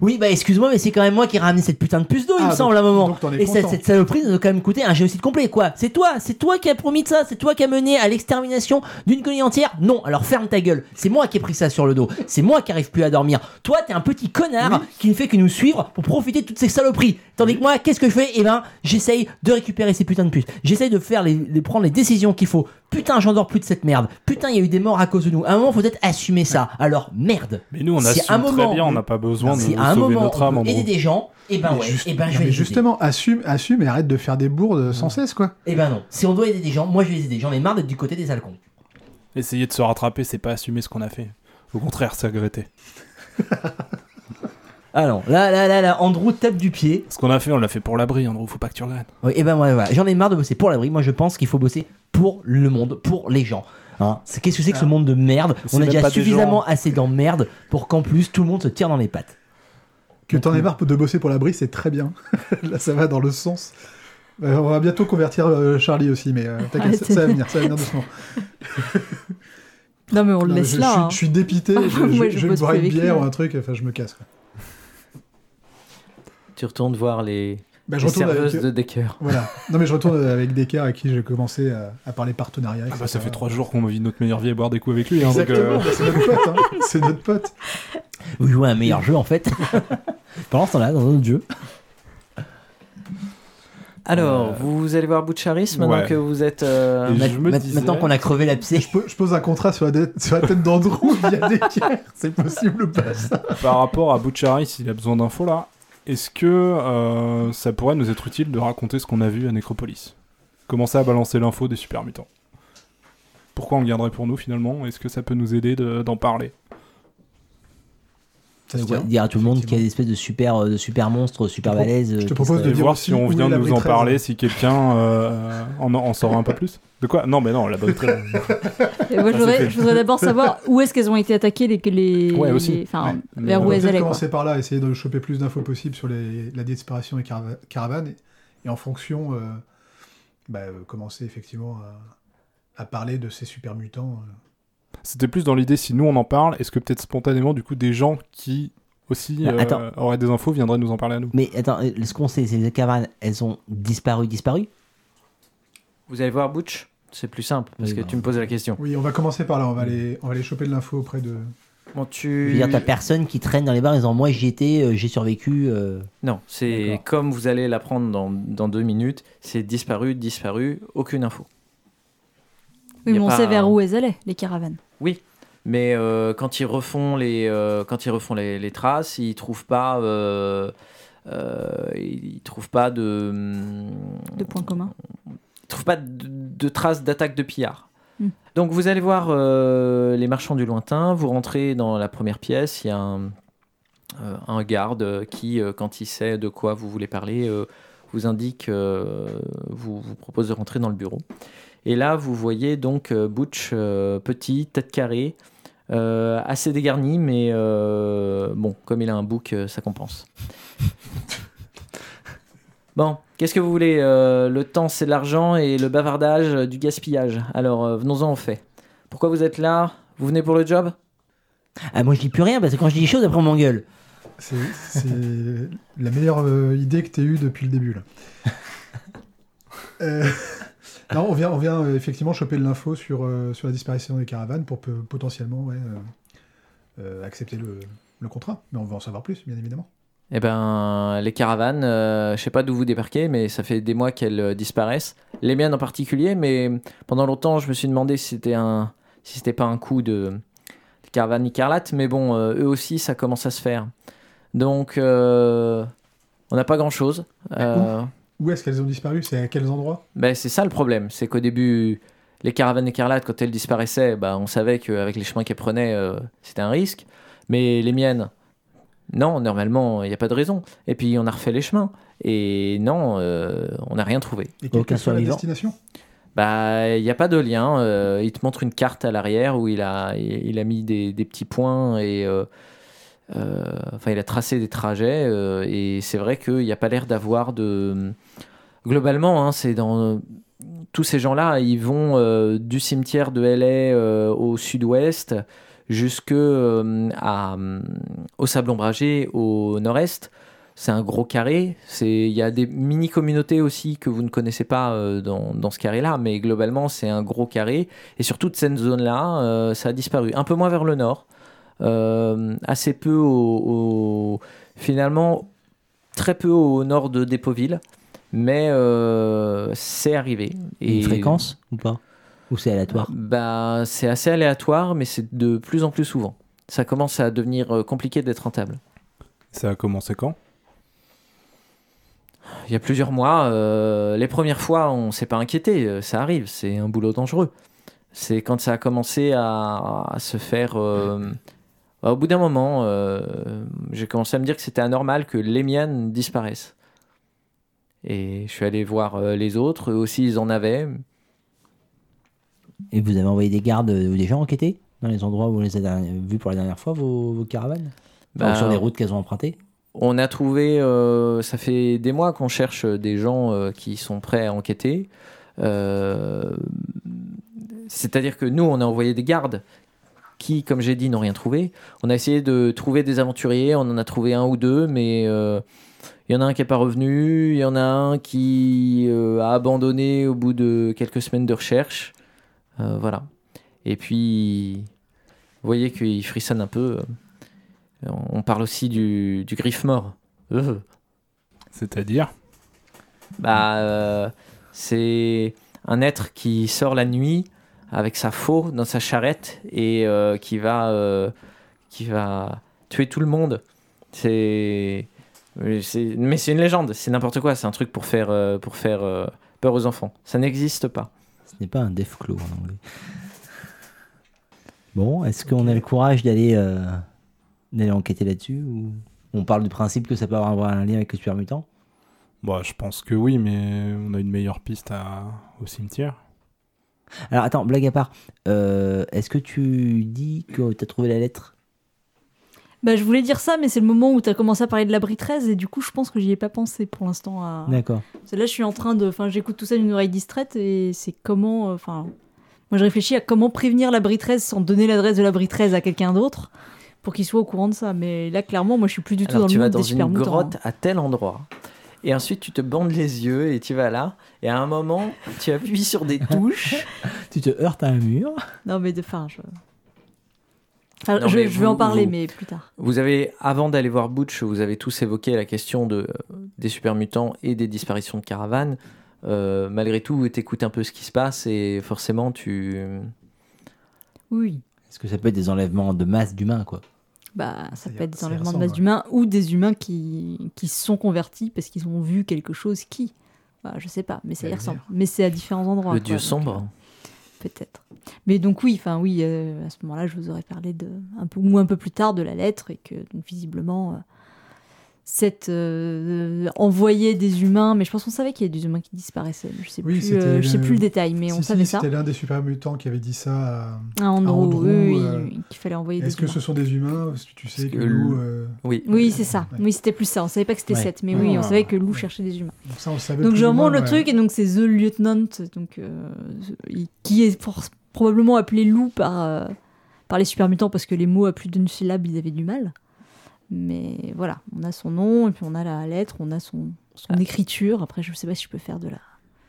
Oui, bah excuse-moi, mais c'est quand même moi qui ai ramené cette putain de puce d'eau, il Ah, me donc- semble, à un moment. donc t'en es Et cette, content. cette saloperie nous a quand même coûté un génocide complet, quoi. C'est toi, c'est toi qui as promis de ça, c'est toi qui as mené à l'extermination d'une colonie entière? Non, alors ferme ta gueule. C'est moi qui ai pris ça sur le dos. C'est moi qui arrive plus à dormir. Toi, t'es un petit connard qui ne fait que nous suivre pour profiter de toutes ces saloperies. Tandis que moi, qu'est-ce que je fais? Eh ben, j'essaye de récupérer ces putains de puces. J'essaye de faire les, de prendre les décisions qu'il faut. Putain, j'en dors plus de cette merde. Putain, il y a eu des morts à cause de nous. À un moment, faut peut-être assumer ça. Alors, merde. Mais nous, on Si assume à un très moment- bien, on n'a pas besoin de Si à un sauver moment, notre âme, on peut aider des gens, eh ben Mais ouais, juste- eh ben je non, vais mais les aider. justement, assume, assume et arrête de faire des bourdes sans cesse, quoi. Eh ben non. Si on doit aider des gens, moi je vais les aider. J'en ai marre d'être du côté des halcons. Essayer de se rattraper, c'est pas assumer ce qu'on a fait. Au contraire, c'est regretter. Ah non, là, là, là, là, Andrew tape du pied. Ce qu'on a fait, on l'a fait pour l'abri, Andrew, faut pas que tu regrettes. Oui, et ben ouais, voilà. J'en ai marre de bosser pour l'abri. Moi je pense qu'il faut bosser pour le monde, pour les gens. Hein qu'est-ce que c'est que ce monde de merde? On a déjà des suffisamment gens. assez d'emmerde pour qu'en plus tout le monde se tire dans les pattes. Que t'en aies marre de bosser pour l'abri, c'est très bien. Là, ça va dans le sens. Euh, on va bientôt convertir euh, Charlie aussi, mais euh, t'inquiète, ça, va venir, ça va venir doucement. Non, mais on le Non, laisse je, là. je suis- hein. je suis dépité, je, Moi, vais boire une lui, bière ou hein. un truc, enfin je me casse. quoi. Tu retournes voir les, Bah, je retourne avec, de Decker. Voilà. Non mais je retourne avec Descartes avec qui j'ai commencé à, à parler partenariat. Ah bah, ça fait trois jours qu'on vit notre meilleure vie à boire des coups avec lui. Hein, euh, bah, c'est notre pote. hein. C'est notre pote. Vous jouez à un meilleur jeu en fait. Pendant ce temps-là, dans un autre jeu. Alors, Euh, vous allez voir Boucharis maintenant ouais. que vous êtes. euh, Ma- ma- disais- Maintenant qu'on a crevé. Je, po- je pose un contrat sur la, dette- sur la tête d'Andrew via des C'est possible ou pas ça? Par rapport à Butcharis, s'il a besoin d'infos là, est-ce que euh, ça pourrait nous être utile de raconter ce qu'on a vu à Necropolis? Commencer à balancer l'info des super mutants? Pourquoi on le garderait pour nous finalement? Est-ce que ça peut nous aider de- d'en parler? Ouais, dire à tout le monde qu'il y a des espèces de super, euh, de super monstres, super Je te pro- balèzes. je te euh, propose se- de voir si on vient de nous en Brie parler, 13. si quelqu'un euh, en, en saura un peu plus. De quoi? Non, mais non, la bonne. Et moi, je voudrais, d'abord savoir où est-ce qu'elles ont été attaquées, les, les, Ouais, aussi. les- enfin, Ouais. vers On où elles allaient. commencer par là, essayer de choper plus d'infos possible sur les- la disparition des carava- caravanes et, et en fonction, euh, bah, commencer effectivement à, à parler de ces super mutants. euh. C'était plus dans l'idée, si nous on en parle, est-ce que peut-être spontanément, du coup, des gens qui aussi euh, attends. auraient des infos viendraient nous en parler à nous? Mais attends, euh, ce qu'on sait, c'est que les caravanes, elles ont disparu, disparu? Vous allez voir Butch? C'est plus simple parce Oui, que bah. tu me poses la question. Oui, on va commencer par là. On va aller, on va aller choper de l'info auprès de. Bon, Je tu. veux dire, t'as personne qui traîne dans les bars en disant Moi j'y étais, euh, j'ai survécu. euh. Non, c'est comme vous allez l'apprendre dans, dans deux minutes. C'est disparu, disparu, aucune info. Oui, mais on sait vers un- où elles allaient, les caravanes. Mais euh, quand ils refont les, euh, quand ils refont les, les traces, ils trouvent pas, euh, ils trouvent pas de, hum, De points communs. ils trouvent pas de, de traces d'attaque de pillards. Hmm. Donc vous allez voir les marchands du lointain. Vous rentrez dans la première pièce. Il y a un, un garde qui, quand il sait de quoi vous voulez parler, vous indique, vous, vous propose de rentrer dans le bureau. Et là, vous voyez donc euh, Butch, euh, petit, tête carrée, euh, assez dégarni, mais euh, bon, comme il a un bouc, euh, ça compense. bon, qu'est-ce que vous voulez Euh, Le temps, c'est de l'argent et le bavardage, euh, du gaspillage. Alors, euh, venons-en au fait. Pourquoi vous êtes là? Vous venez pour le job? Ah, moi je dis plus rien parce que quand je dis des choses, après on m'engueule. C'est c'est la meilleure euh, idée que tu aies eue depuis le début. Là. Non, on vient, on vient euh, effectivement choper de l'info sur, euh, sur la disparition des caravanes pour potentiellement ouais, euh, accepter le, le contrat. Mais on veut en savoir plus, bien évidemment. Eh ben, les caravanes, euh, je sais pas d'où vous débarquez, mais ça fait des mois qu'elles euh, disparaissent. Les miennes en particulier, mais pendant longtemps, je me suis demandé si c'était un, si c'était pas un coup de, de caravane écarlate. Mais bon, euh, eux aussi, ça commence à se faire. Donc, on n'a pas grand chose. Où est-ce qu'elles ont disparu? C'est à quels endroits? Ben, c'est ça le problème, c'est qu'au début, les caravanes écarlates, quand elles disparaissaient, bah, on savait qu'avec les chemins qu'elles prenaient, euh, c'était un risque. Mais les miennes, non, normalement, il n'y a pas de raison. Et puis, on a refait les chemins. Et non, euh, on n'a rien trouvé. Et quelle que soit la destination? Bah, il n'y a pas de lien. euh, il te montre une carte à l'arrière où il a, il, il a mis des, des petits points et. Euh, enfin, il a tracé des trajets euh, et c'est vrai qu'il n'y a pas l'air d'avoir de. Globalement, hein, c'est dans. Tous ces gens-là, ils vont euh, du cimetière de LA au sud-ouest jusque au Sable Ombragé au nord-est. C'est un gros carré. Il y a des mini-communautés aussi que vous ne connaissez pas dans, ce carré-là, mais globalement, c'est un gros carré. Et sur toute cette zone-là, ça a disparu. Un peu moins vers le nord. Euh, assez peu au, au- Finalement, très peu au nord de Dépoville. Mais euh, c'est arrivé. Et une fréquence ou pas? Ou c'est aléatoire? Bah, C'est assez aléatoire, mais c'est de plus en plus souvent. Ça commence à devenir euh, compliqué d'être rentable. Ça a commencé quand? Il y a plusieurs mois, euh, les premières fois, on s'est pas inquiété. Ça arrive, c'est un boulot dangereux. C'est quand ça a commencé à, à se faire. euh, au bout d'un moment, euh, j'ai commencé à me dire que c'était anormal que les miennes disparaissent. Et je suis allé voir euh, les autres, eux aussi ils en avaient. Et vous avez envoyé des gardes euh, ou des gens enquêter dans les endroits où on les a vus pour la dernière fois, vos, vos caravanes? Enfin, Bah, Sur les routes qu'elles ont empruntées? On a trouvé, euh, ça fait des mois qu'on cherche des gens euh, qui sont prêts à enquêter. Euh, C'est-à-dire que nous, on a envoyé des gardes qui, comme j'ai dit, n'ont rien trouvé. On a essayé de trouver des aventuriers, on en a trouvé un ou deux, mais euh, il y en a un qui n'est pas revenu, il y en a un qui euh, a abandonné au bout de quelques semaines de recherche. Euh, voilà. Et puis, vous voyez qu'il frissonne un peu. On parle aussi du, du griffe mort. C'est-à-dire? Bah, c'est un être qui sort la nuit avec sa faux dans sa charrette et euh, qui va euh, qui va tuer tout le monde. C'est mais c'est une légende, c'est n'importe quoi, c'est un truc pour faire euh, pour faire euh, peur aux enfants. Ça n'existe pas. Ce n'est pas un Deathclaw en anglais. Bon, est-ce qu'on a le courage d'aller euh, d'aller enquêter là-dessus ou on parle du principe que ça peut avoir un lien avec le super mutant? Bah, je pense que oui, mais on a une meilleure piste à- au cimetière. Alors attends, blague à part, euh, est-ce que tu dis que tu as trouvé la lettre? Bah, je voulais dire ça, mais c'est le moment où tu as commencé à parler de l'abri 13, et du coup, je pense que j'y ai pas pensé pour l'instant. À... D'accord. Là, je suis en train de. Enfin, j'écoute tout ça d'une oreille distraite, et c'est comment. euh, Enfin, moi, je réfléchis à comment prévenir l'abri 13 sans donner l'adresse de l'abri 13 à quelqu'un d'autre pour qu'il soit au courant de ça. Mais là, clairement, moi, je suis plus du tout Alors dans tu le vas mood dans des super une mutants, grotte hein. à tel endroit. Et ensuite, tu te bandes les yeux et tu vas là. Et à un moment, tu appuies sur des touches. Tu te heurtes à un mur Non, mais de. Enfin, je. Enfin, Non, je, vais en parler, vous- mais plus tard. Vous avez, avant d'aller voir Butch, vous avez tous évoqué la question de, des super mutants et des disparitions de caravanes. Euh, malgré tout, tu écoutes un peu ce qui se passe et forcément, tu. Oui. Est-ce que ça peut être des enlèvements de masse d'humains quoi? Bah, ça Ça peut être des enlèvements de masse ouais. d'humains ou des humains qui, qui se sont convertis parce qu'ils ont vu quelque chose qui. Bah, je sais pas, mais ça y ressemble. Mais c'est à différents endroits. le quoi, dieu donc, sombre. euh, Peut-être. Mais donc oui, enfin oui, euh, à ce moment-là, je vous aurais parlé de un peu ou un peu plus tard de la lettre et que donc, visiblement euh, cette euh, envoyait des humains, mais je pense qu'on savait qu'il y a des humains qui disparaissaient. Je sais Oui, plus, euh, je sais plus le détail, mais Si, on si, savait ça. C'était l'un des super mutants qui avait dit ça. à- Ah, gros, Andrew, oui, oui, euh, oui, qu'il fallait envoyer des Est-ce que ce sont des humains Parce que tu sais que que Lou. le- euh, Oui. Oui, c'est ça. Ouais. Oui, c'était plus ça. On savait pas que c'était Ouais. 7, mais oui, on savait que Lou Ouais. cherchait des humains. Donc ça, on le savait Donc plus je remonte le ouais. truc et donc c'est The Lieutenant, donc euh, qui est probablement appelé Lou par euh, par les super mutants parce que les mots à plus d'une syllabe ils avaient du mal. Mais voilà, on a son nom et puis on a la lettre, on a son son Ah. écriture. Après je sais pas si je peux faire de la.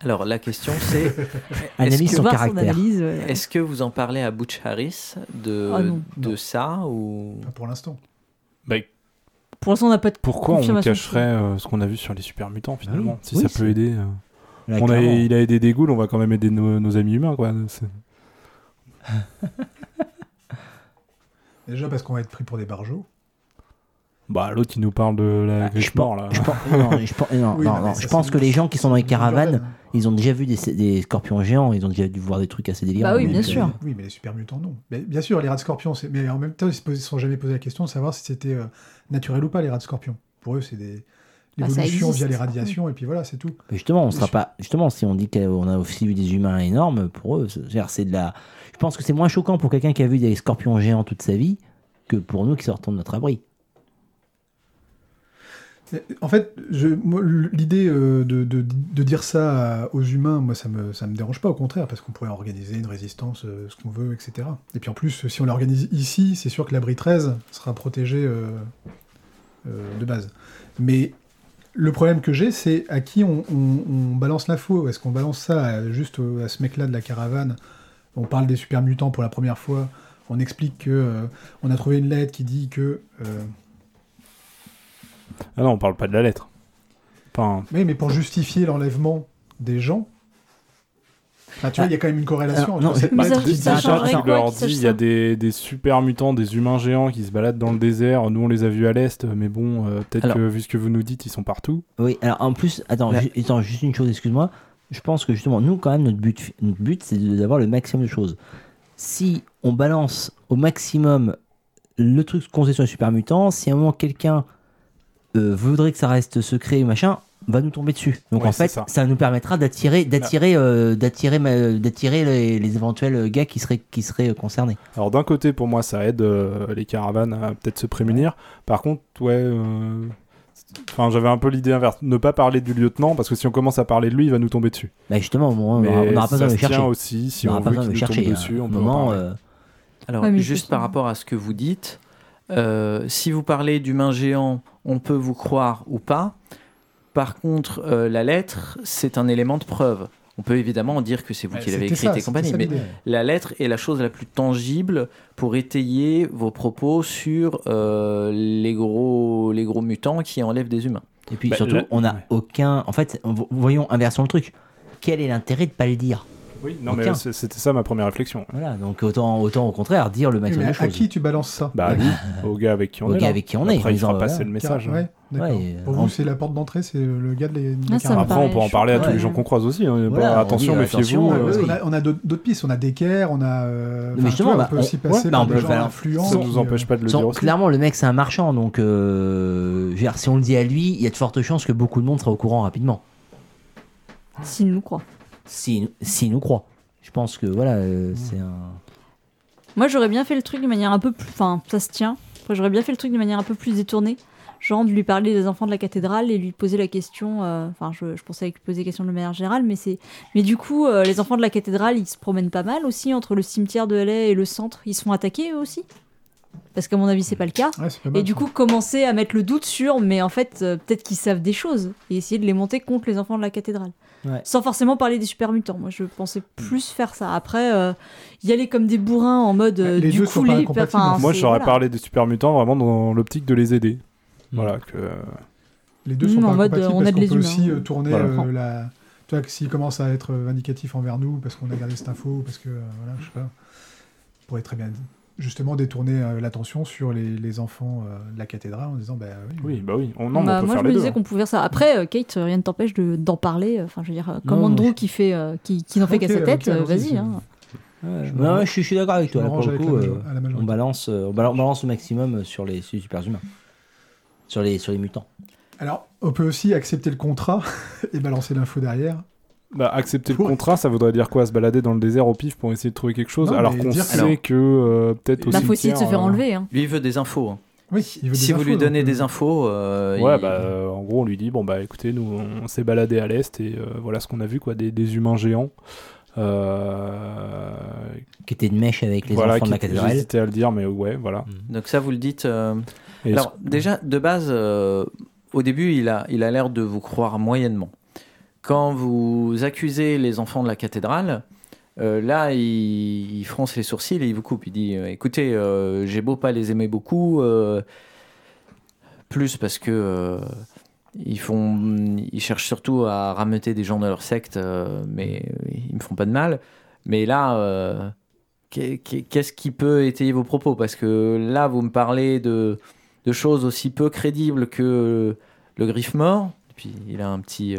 Alors, la question, c'est. Analyse que- son caractère. ouais. Est-ce que vous en parlez à Butch Harris de, Ah non. de Non. ça ou? Pas pour l'instant. Bah, Pour l'instant on n'a pas de pourquoi on cacherait euh, ce qu'on a vu sur les super mutants finalement? oui. Si Oui, ça peut aider. euh. Là, On a, clairement. il a aidé des ghouls, on va quand même aider nos, nos amis humains quoi. Déjà parce qu'on va être pris pour des barjots. Bah l'autre il nous parle de la Ah, grippe je mort pense, là. je pense, non, je pense, non, Oui, non, non, mais non, ça, je pense que les gens qui sont dans les caravanes, ils ont déjà vu des, des scorpions géants, ils ont déjà dû voir des trucs assez délirants. Bah oui, bien sûr. Oui, mais les super mutants, non. Mais bien sûr, les rats de scorpion, c'est- mais en même temps, ils se pos- se sont jamais posé la question de savoir si c'était euh, naturel ou pas, les rats de scorpion. Pour eux, c'est des... Bah, l'évolution existe, via les radiations, et puis voilà, c'est tout. Mais justement, on sera pas. Justement, si on dit qu'on a aussi vu des humains énormes, pour eux, c'est de la. Je pense que c'est moins choquant pour quelqu'un qui a vu des scorpions géants toute sa vie que pour nous qui sortons de notre abri. En fait, l'idée euh, de, dire ça aux humains, moi, ça me, me dérange pas, au contraire, parce qu'on pourrait organiser une résistance, euh, ce qu'on veut, etc. Et puis en plus, si on l'organise ici, c'est sûr que l'abri 13 sera protégé euh, de base. Mais le problème que j'ai, c'est à qui on, balance l'info. Est-ce qu'on balance ça juste à ce mec-là de la caravane? On parle des super mutants pour la première fois. On explique que on a trouvé une lettre qui dit que Ah non, on parle pas de la lettre. Oui, mais pour justifier l'enlèvement des gens. Enfin, tu vois, il y a quand même une corrélation Ah, non, entre cette mais ça- lettre qui ça dit- changerait tu leur dis, il y a des, des super mutants, des humains géants qui se baladent dans le désert. Nous, on les a vus à l'est, mais bon, euh, peut-être Alors- que vu ce que vous nous dites, ils sont partout. Oui, alors en plus, attends, Ouais. ju- attends, juste une chose, excuse-moi. Je pense que justement, nous, quand même, notre but, notre but c'est d'avoir le maximum de choses. Si on balance au maximum le truc qu'on sait sur les super mutants, si à un moment quelqu'un euh, voudrait que ça reste secret ou machin, va nous tomber dessus. Donc Ouais, en fait, ça. ça. nous permettra d'attirer, d'attirer, euh, d'attirer, d'attirer les, les éventuels gars qui seraient, qui seraient concernés. Alors d'un côté, pour moi, ça aide euh, les caravanes à peut-être se prémunir. Par contre, ouais, euh, enfin, j'avais un peu l'idée inverse, ne pas parler du lieutenant, parce que si on commence à parler de lui, il va nous tomber dessus. Bah justement, moment, on n'aura pas besoin ça de le se tient chercher. aussi, si on on, n'aura pas veut besoin qu'il de nous tombe dessus, un on peut en moment, parler. euh, Alors, Ouais, juste par rapport à ce que vous dites, euh, si vous parlez d'humains géants, on peut vous croire ou pas. Par contre, euh, la lettre, c'est un élément de preuve. On peut évidemment dire que c'est vous Ouais, qui l'avez écrite ça, et compagnie, mais la lettre est la chose la plus tangible pour étayer vos propos sur euh, les, gros, les gros mutants qui enlèvent des humains. Et puis Bah, surtout, on n'a ouais. aucun. En fait, vo- voyons, inversons le truc. Quel est l'intérêt de pas le dire? Oui, non, mais Aucun. c'était ça ma première réflexion. Voilà, donc autant, autant au contraire dire le Mais maximum de à qui tu balances ça Bah, lui, au gars avec qui on Au est. gars là. avec qui on est, Après, il fera voilà. passer le message. hein. Ouais, Pour euh, vous, en- c'est la porte d'entrée, c'est le gars de les. des Ah. Après, on peut en parler à tous les gens qu'on croise aussi. hein. Voilà, Bah, on attention, dit, méfiez-vous. euh, oui. on a d'autres pistes, on a d'équerre, on a. euh, Mais justement, vois, bah, on peut on- aussi passer par on des gens influents. Ça nous euh, empêche pas de le Sans- dire aussi. clairement, le mec, c'est un marchand, donc euh, si on le dit à lui, il y a de fortes chances que beaucoup de monde sera au courant rapidement. S'il nous croit. S'il si, nous croit. Je pense que voilà, euh, Mmh. c'est un. Moi, j'aurais bien fait le truc de manière un peu plus. Enfin, ça se tient. J'aurais bien fait le truc de manière un peu plus détournée. Genre de lui parler des enfants de la cathédrale et lui poser la question. euh, Enfin, je, je pensais lui poser la question de manière générale, mais c'est. Mais du coup, euh, les enfants de la cathédrale, ils se promènent pas mal aussi entre le cimetière de LA et le centre. Ils se font attaquer eux aussi. Parce qu'à mon avis, c'est pas le cas. Ouais, c'est pas mal, Et du ça. coup, commencer à mettre le doute sur, mais en fait, euh, peut-être qu'ils savent des choses, et essayer de les monter contre les enfants de la cathédrale. Ouais. Sans forcément parler des super mutants. Moi, je pensais plus faire ça. Après, euh, y aller comme des bourrins en mode euh, Les du deux sont coup, pas les- incompatibles. enfin, Moi, j'aurais voilà. parlé des super mutants vraiment dans l'optique de les aider. Mm. Voilà, que. Les deux sont en pas mode, incompatibles on peut humains. aussi euh, tourner Voilà. euh, la. Tu vois que s'il commence à être vindicatif envers nous parce qu'on a gardé cette info, parce que euh, voilà, je sais pas, pourrait très bien justement détourner euh, l'attention sur les, les enfants euh, de la cathédrale en disant bah oui. Oui, bah oui. On, non, Bah, on peut moi, faire je me les disais qu'on pouvait faire ça. Après, euh, Kate, rien ne t'empêche de- d'en parler. Enfin, je veux dire, comme Non, Andrew qui fait, euh, qui, qui n'en fait qu'à sa tête, vas-y. hein. Ouais, Je ouais, suis- je suis d'accord avec je toi. pour le coup, la euh, la on balance, euh, on balance, on balance au maximum sur les, sur les super humains, sur les, sur les mutants. Alors, on peut aussi accepter le contrat et balancer l'info derrière. Bah, accepter le contrat, ça voudrait dire quoi? Se balader dans le désert au pif pour essayer de trouver quelque chose Non, Alors qu'on dire- sait Alors- que euh, peut-être Bah, faut essayer de se faire euh, enlever. hein. Lui, il veut des infos. hein. Oui, il veut des Si vous infos, lui donnez donc, euh, des infos, euh, Ouais, il- bah, euh, en gros, on lui dit bon, bah écoutez, nous, on s'est baladé à l'est et euh, voilà ce qu'on a vu, quoi, des, des humains géants. Euh, Qui était de mèche avec les voilà, enfants de la cathédrale. J'hésitais à le dire, mais ouais, voilà. Donc ça, vous le dites. euh, Alors déjà, de base, euh, au début, il a il a l'air de vous croire moyennement. Quand vous accusez les enfants de la cathédrale, euh, là, il, il fronce les sourcils et il vous coupe. Il dit euh, "Écoutez, euh, j'ai beau pas les aimer beaucoup, plus parce que ils font, ils cherchent surtout à rameuter des gens de leur secte, mais ils me font pas de mal. Mais là." qu'est- qu'est- Qu'est-ce qui peut étayer vos propos? Parce que là, vous me parlez de, de choses aussi peu crédibles que le griffe mort. Et puis il a un petit,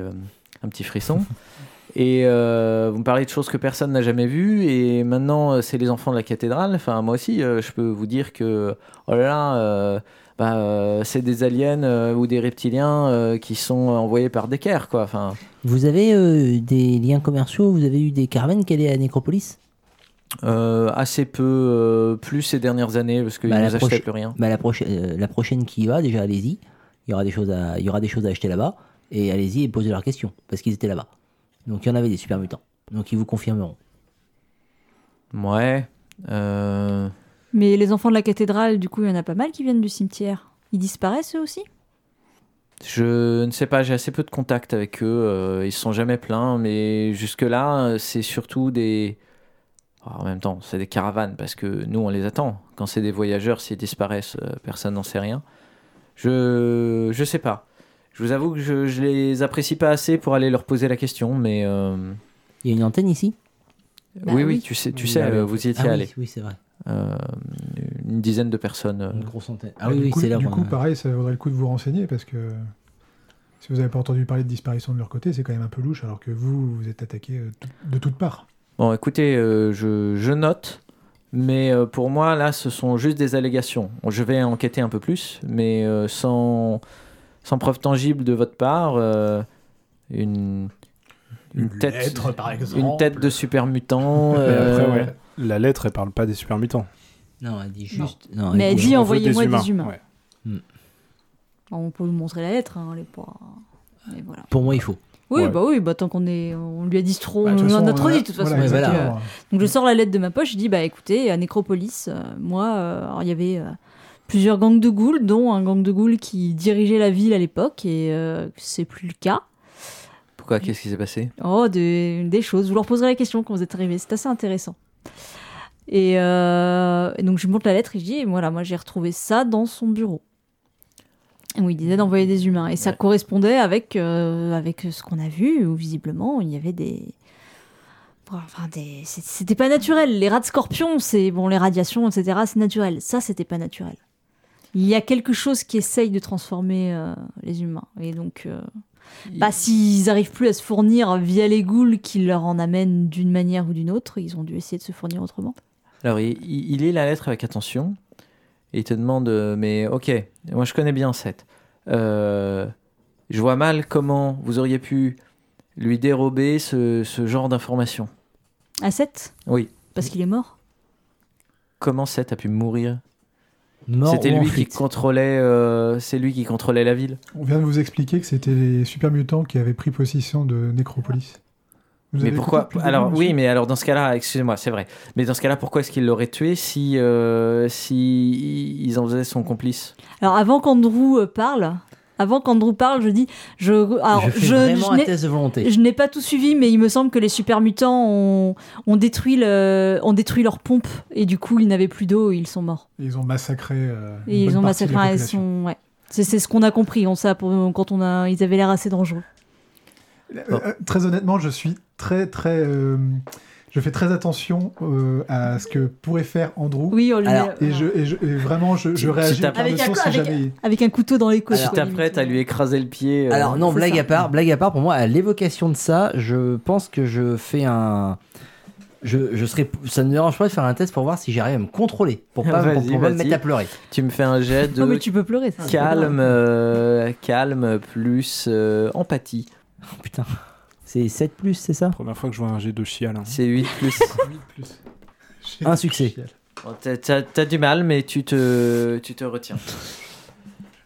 un petit frisson. Et euh, vous me parlez de choses que personne n'a jamais vues. Et maintenant, euh, c'est les enfants de la cathédrale. Enfin, moi aussi, euh, je peux vous dire que oh là là, euh, bah, c'est des aliens ou des reptiliens qui sont envoyés par Decker, quoi. Enfin, Vous avez des liens commerciaux Vous avez eu des caravanes qui allaient à Nécropolis? Assez peu, plus ces dernières années, parce qu'ils Bah, nous achetaient plus rien. bah, la, prochaine, la prochaine qui y va, déjà allez-y. Il y aura des choses à, il y aura des choses à acheter là-bas. Et allez-y et posez leurs questions. Parce qu'ils étaient là-bas. Donc il y en avait des super mutants. Donc ils vous confirmeront. Ouais. euh, Mais les enfants de la cathédrale, du coup, il y en a pas mal qui viennent du cimetière. Ils disparaissent eux aussi? Je ne sais pas, j'ai assez peu de contact avec eux. euh, ils se sont jamais plaints, mais jusque-là, euh, c'est surtout des. Oh, En même temps, c'est des caravanes parce que nous, on les attend. Quand c'est des voyageurs, s'ils disparaissent, euh, personne n'en sait rien. Je je sais pas. Je vous avoue que je, je les apprécie pas assez pour aller leur poser la question, mais euh, Il y a une antenne ici? Bah oui, oui, oui. tu sais, tu Oui, sais, ah oui. euh, vous y étiez Ah oui, allé. oui, c'est vrai. Euh, une dizaine de personnes. Une grosse antenne. Ah bah, oui, oui, coup, c'est là Du coup, pareil, ça vaudrait le coup de vous renseigner parce que si vous n'avez pas entendu parler de disparition de leur côté, c'est quand même un peu louche alors que vous, vous êtes attaqué de toutes parts. Bon, écoutez, euh, je, je note, mais euh, pour moi, là, ce sont juste des allégations. Je vais enquêter un peu plus, mais euh, sans, sans preuve tangible de votre part, euh, une, une, tête, lettre, par exemple. une tête de super mutant. Euh, après, ouais, la lettre, elle parle pas des super mutants. Non, elle dit Non. juste. Mais elle dit envoyez-moi des humains. ouais. On peut vous montrer la lettre, hein, elle est pas. Mais voilà. Pour moi, il faut. Oui, Ouais. bah oui, bah tant qu'on est, on lui a dit trop, Bah, on toute en façon, a trop dit de toute façon. voilà, donc, voilà. exactement. donc je sors la lettre de ma poche, je dis bah écoutez, à Nécropolis, euh, moi, euh, alors, il y avait euh, plusieurs gangs de ghouls, dont un gang de ghouls qui dirigeait la ville à l'époque et euh, c'est plus le cas. Pourquoi? Qu'est-ce qui s'est passé? Oh, des, des choses. Vous leur poserez la question quand vous êtes arrivés. C'est assez intéressant. Et, euh, et donc je lui montre la lettre et je dis voilà, moi j'ai retrouvé ça dans son bureau. Où il disait d'envoyer des humains. Et ça correspondait avec, euh, avec ce qu'on a vu, où visiblement il y avait des. Enfin, des... C'était pas naturel. Les rats de scorpion, c'est. Bon, les radiations, etc., c'est naturel. Ça, c'était pas naturel. Il y a quelque chose qui essaye de transformer euh, les humains. Et donc. euh, bah, s'ils arrivent plus à se fournir via les ghouls qui leur en amènent d'une manière ou d'une autre, ils ont dû essayer de se fournir autrement. Alors, il, il il lit la lettre avec attention et il te demande euh, Mais ok, moi je connais bien Seth. Euh, je vois mal comment vous auriez pu lui dérober ce, ce genre d'informations. À 7 Oui. Parce qu'il est mort? Comment Seth a pu mourir? C'était lui qui contrôlait, euh, c'est lui qui contrôlait la ville. On vient de vous expliquer que c'était les super mutants qui avaient pris possession de Nécropolis. Vous mais avez pourquoi Alors oui, mais alors dans ce cas-là, excusez-moi, c'est vrai. Mais dans ce cas-là, pourquoi est-ce qu'il l'aurait tué si euh, si ils en faisaient son complice? Alors avant qu'Andrew euh, parle, avant qu'Andrew parle, je dis, je, alors, je fais je- vraiment je un n'ai- test de volonté. je n'ai pas tout suivi, mais il me semble que les super mutants ont, ont détruit le, ont détruit leur pompe et du coup ils n'avaient plus d'eau, et ils sont morts. Et Ils ont massacré. euh, Et ils bonne ont massacré. Sont, ouais. C'est c'est ce qu'on a compris. On sait pour, quand on a, ils avaient l'air assez dangereux. Euh, euh, très honnêtement, je suis très très. euh, je fais très attention euh, à ce que pourrait faire Andrew. Oui, on lui Alors, Et, je, et, je- et vraiment, je, je réagis par Avec un si avec- jamais. avec un couteau dans les côtes. Tu t'apprêtes à lui écraser le pied. euh, Alors non, blague ça. à part, blague à part, pour moi, à l'évocation de ça, je pense que je fais un. Je, je serais, ça ne me dérange pas de faire un test pour voir si j'arrive à me contrôler, pour pas, pour, pas me mettre à pleurer. Tu me fais un jet de Non, mais tu peux pleurer. ça. calme, euh, calme plus euh, empathie. Oh, putain, c'est 7 plus, c'est ça Première fois que je vois un jet de chial. hein. C'est 8 plus. Oui, plus. J'ai- Un succès. Bon, t'as- T'as t'as du mal, mais tu te, tu te retiens.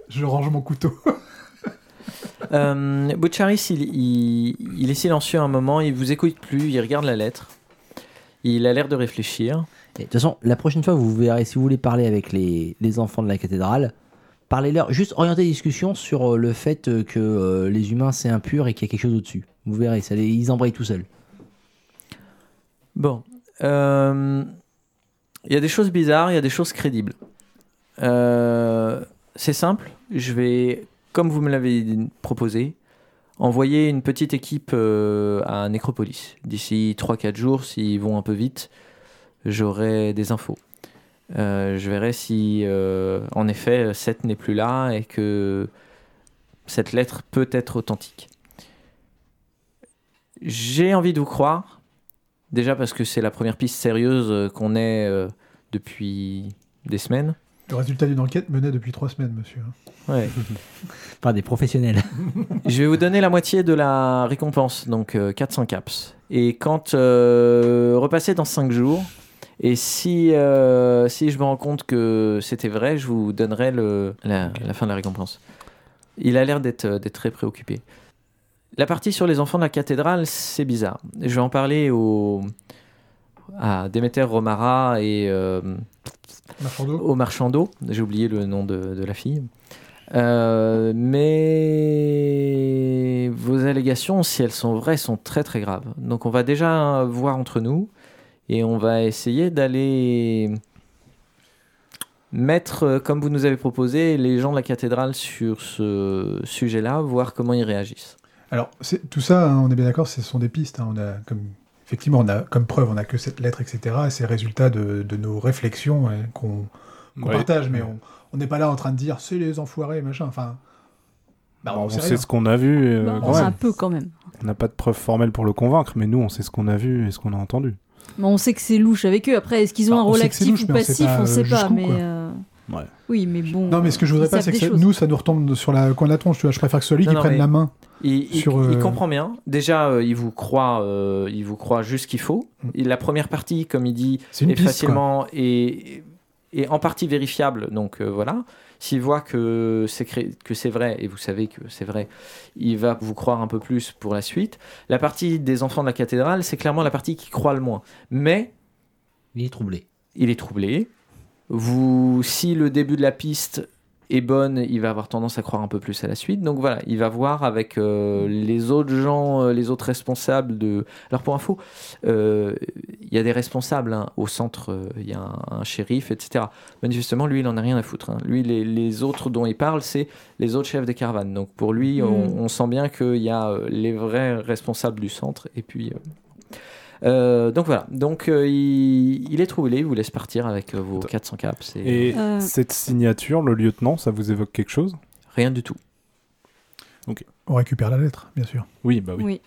Je range mon couteau. Euh, Boucharis, il, il, il est silencieux un moment, il vous écoute plus, il regarde la lettre. Il a l'air de réfléchir. Et De toute façon, la prochaine fois, vous verrez, si vous voulez parler avec les, les enfants de la cathédrale, parlez-leur, juste orientez la discussion sur euh, le fait euh, que euh, les humains c'est impur et qu'il y a quelque chose au-dessus. Vous verrez, ça les, ils embrayent tout seuls. Bon. Il y a des choses bizarres, il y a des choses crédibles. C'est simple, je vais, comme vous me l'avez proposé, envoyer une petite équipe à Nécropolis. D'ici 3-4 jours, s'ils vont un peu vite, j'aurai des infos. Euh, je verrai si, euh, en effet, Seth n'est plus là et que cette lettre peut être authentique. J'ai envie de vous croire, déjà parce que c'est la première piste sérieuse qu'on ait euh, depuis des semaines. Le résultat d'une enquête menée depuis trois semaines, monsieur. Ouais. Par des professionnels. Je vais vous donner la moitié de la récompense, donc euh, 400 caps. Et quand euh, repasser dans 5 jours, et si, euh, si je me rends compte que c'était vrai, je vous donnerai le, la, la fin de la récompense. Il a l'air d'être très préoccupé. La partie sur les enfants de la cathédrale, c'est bizarre. Je vais en parler au, à Déméter Romara et euh, Marchando au marchand d'eau. J'ai oublié le nom de, de la fille. Euh, mais vos allégations, si elles sont vraies, sont très très graves. Donc on va déjà voir entre nous et on va essayer d'aller mettre, euh, comme vous nous avez proposé, les gens de la cathédrale sur ce sujet-là, voir comment ils réagissent. Alors, c'est- tout ça, hein, on est bien d'accord, ce sont des pistes. hein, on a comme, effectivement, on a comme preuve, on a que cette lettre, etc. Et c'est le résultat de, de nos réflexions hein, qu'on qu'on Ouais. partage, mais on on n'est pas là en train de dire c'est les enfoirés, machin. Enfin, bah, on on sait sait rien. ce qu'on a vu. euh, Bah, quand un peu quand même. On n'a pas de preuves formelles pour le convaincre, mais nous, on sait ce qu'on a vu et ce qu'on a entendu. Mais on sait que c'est louche avec eux. Après, est-ce qu'ils ont Bah, un rôle actif louche, ou mais on sait passif pas, On euh, sait pas. jusqu'où, Mais euh, Ouais. oui, mais bon. Non, mais ce que je voudrais pas, c'est que ça- nous, ça nous retombe sur la coin de la tronche. Tu vois, je préfère que ce soit lui Non, qui non, prenne mais- la main. Il, il- Sur, il euh, comprend bien. Déjà, euh, il vous croit, euh, il vous croit juste ce qu'il faut. Mm. Et la première partie, comme il dit, une est piste, quoi. facilement et, et en partie vérifiable. Donc euh, voilà. S'il voit que c'est que c'est vrai et vous savez que c'est vrai, il va vous croire un peu plus pour la suite. La partie des enfants de la cathédrale, c'est clairement la partie qui croit le moins. Mais Il est troublé. il est troublé. Vous, si le début de la piste est bonne, il va avoir tendance à croire un peu plus à la suite. Donc voilà, il va voir avec euh, les autres gens, euh, les autres responsables de. Alors pour info, euh, il y a des responsables hein, au centre, il y a un, un shérif, etc. Manifestement, lui, il en a rien à foutre. hein. Lui, les, les autres dont il parle, c'est les autres chefs des caravanes. Donc pour lui, on, Mm. on sent bien qu'il y a les vrais responsables du centre et puis. Euh, donc voilà, donc euh, il, il est trouvé, il vous laisse partir avec euh, vos Attends. 400 caps et, Et Euh. cette signature, le lieutenant, ça vous évoque quelque chose? Rien du tout. On récupère la lettre, bien sûr. Oui, bah oui. Oui.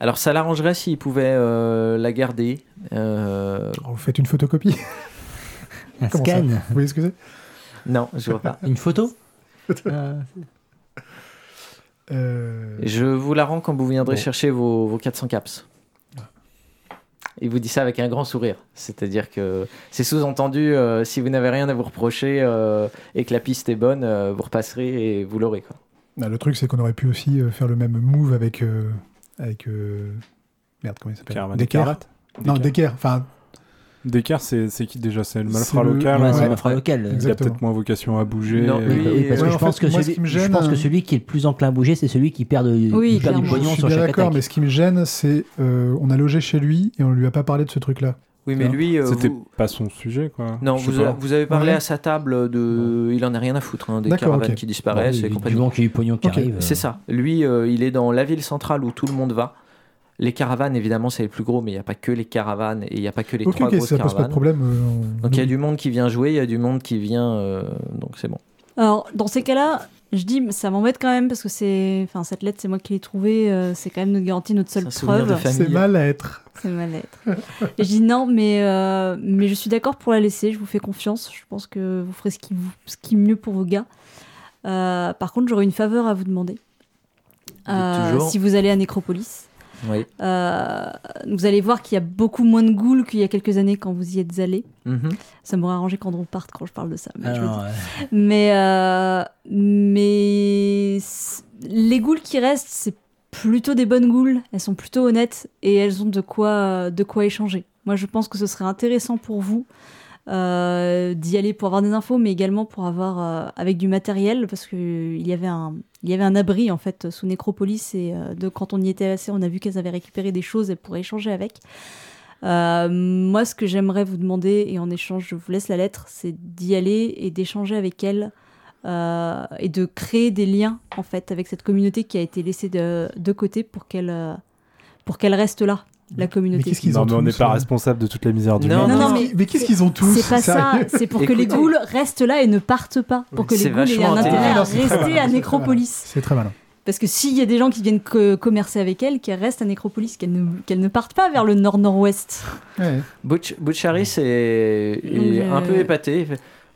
Alors ça l'arrangerait s'il pouvait euh, la garder. Euh, vous faites une photocopie. Un scan, Vous voyez ce que c'est? Non, je vois pas. une photo? Je vous la rends quand vous viendrez Bon. chercher vos, vos 400 caps. Il vous dit ça avec un grand sourire. C'est-à-dire que c'est sous-entendu, euh, si vous n'avez rien à vous reprocher euh, et que la piste est bonne, euh, vous repasserez et vous l'aurez. quoi. ah, le truc, c'est qu'on aurait pu aussi euh, faire le même move avec. euh, avec euh, Merde, comment il s'appelle? Decker. Non. Decker. Enfin, Decker, c'est c'est qui déjà? C'est le C'est malfrat le- local ouais, hein, c'est ouais. ma frère local. Il a peut-être moins vocation à bouger. Non, euh, Oui, parce que je en pense fait, que moi, celui, ce qui me je gêne, pense que euh, celui qui est le plus enclin à bouger, c'est celui qui perd, de, Oui, qui perd du pognon suis sur bien chaque d'accord, attaque. mais ce qui me gêne, c'est euh, on a logé chez lui et on lui a pas parlé de ce truc-là. Oui, mais Non. lui, euh, C'était vous- pas son sujet, quoi. non, vous, a- pas. vous avez parlé Ouais. à sa table de. Il en a rien à foutre hein, des D'accord, caravanes qui Bon, disparaissent oui, et du compagnie. moment qu'il y a eu pognon qui arrive. C'est euh, ça. Lui, euh, il est dans la ville centrale où tout le monde va. Les caravanes, évidemment, c'est les plus gros, mais il n'y a pas que les caravanes et il n'y a pas que les Ok, trois ok, grosses ça pose pas de caravanes. problème. euh, on- Donc il y a du monde qui vient jouer, il y a du monde qui vient. euh, donc c'est bon. Alors, dans ces cas-là, je dis, ça m'embête quand même parce que c'est. Enfin, cette lettre, c'est moi qui l'ai trouvée. euh, c'est quand même notre garantie, notre seule preuve. famille. C'est mal à être. C'est mal être. Et je dis non, mais, euh, mais je suis d'accord pour la laisser. Je vous fais confiance. Je pense que vous ferez ce qui, vous, ce qui est mieux pour vos gars. Euh, par contre, j'aurais une faveur à vous demander. Euh, toujours. si vous allez à Nécropolis, Oui. euh, vous allez voir qu'il y a beaucoup moins de ghouls qu'il y a quelques années quand vous y êtes allés. Mhm. Ça m'aurait arrangé quand on parte quand je parle de ça. mais alors, euh, Mais, euh, mais les ghouls qui restent, c'est plutôt des bonnes ghouls. Elles sont plutôt honnêtes et elles ont de quoi, de quoi échanger. Moi, je pense que ce serait intéressant pour vous euh, d'y aller pour avoir des infos, mais également pour avoir euh, avec du matériel, parce que il y avait un, y avait un abri en fait sous Nécropolis et euh, de quand on y était assez, on a vu qu'elles avaient récupéré des choses et pour échanger avec. Euh, moi, ce que j'aimerais vous demander, et en échange, je vous laisse la lettre, c'est d'y aller et d'échanger avec elles euh, et de créer des liens en fait avec cette communauté qui a été laissée de, côté pour qu'elle euh, pour qu'elle reste là, la Mais communauté. qu'est-ce qu'ils Non, ont mais on n'est pas euh, responsable de toute la misère du Non, monde. non, non, Mais, mais- mais qu'est-ce qu'ils ont tous C'est pas ça, c'est pour que les ghouls restent là et ne partent pas, pour que les ghouls aient un intérêt à rester à Nécropolis. C'est très malin. Parce que s'il y a des gens qui viennent co- commercer avec elles, qu'elles restent à Nécropolis, qu'elles ne, qu'elles ne partent pas vers le nord-nord-ouest. Ouais. Butch, Butch Harris est, est Euh. un peu épaté.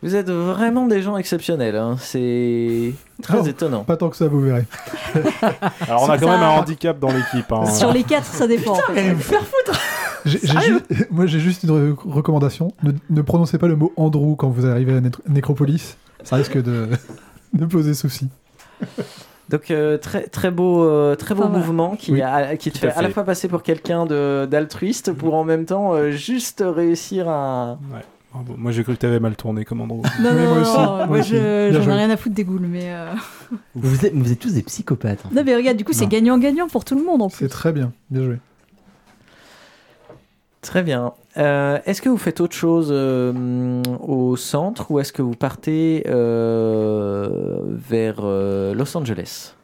Vous êtes vraiment des gens exceptionnels. hein. C'est très Oh. étonnant. Pas tant que ça, vous verrez. Alors, on a quand même un handicap dans l'équipe. hein. Sur les quatre, ça dépend. en fait. J'ai- j'ai ju- Moi, j'ai juste une re- recommandation. Ne, ne prononcez pas le mot Andrew quand vous arrivez à Né- Nécropolis. Ça risque de, de poser souci. Donc euh, très très beau euh, très beau mouvement qui, Oui, a- qui te fait, à la fois passer pour quelqu'un de- d'altruiste pour en même temps euh, juste réussir à Ouais. Bravo. Moi, j'ai cru que t'avais mal tourné comme Andrew. Non, non, moi non, aussi, non, moi moi aussi. je- j'en ai rien à foutre des ghouls, mais. euh, Vous êtes, vous êtes tous des psychopathes. en fait. Non, mais regarde, du coup, c'est Non. gagnant-gagnant pour tout le monde en C'est plus. très bien. Bien joué. Très bien. Euh, est-ce que vous faites autre chose euh, au centre ou est-ce que vous partez euh, vers euh, Los Angeles?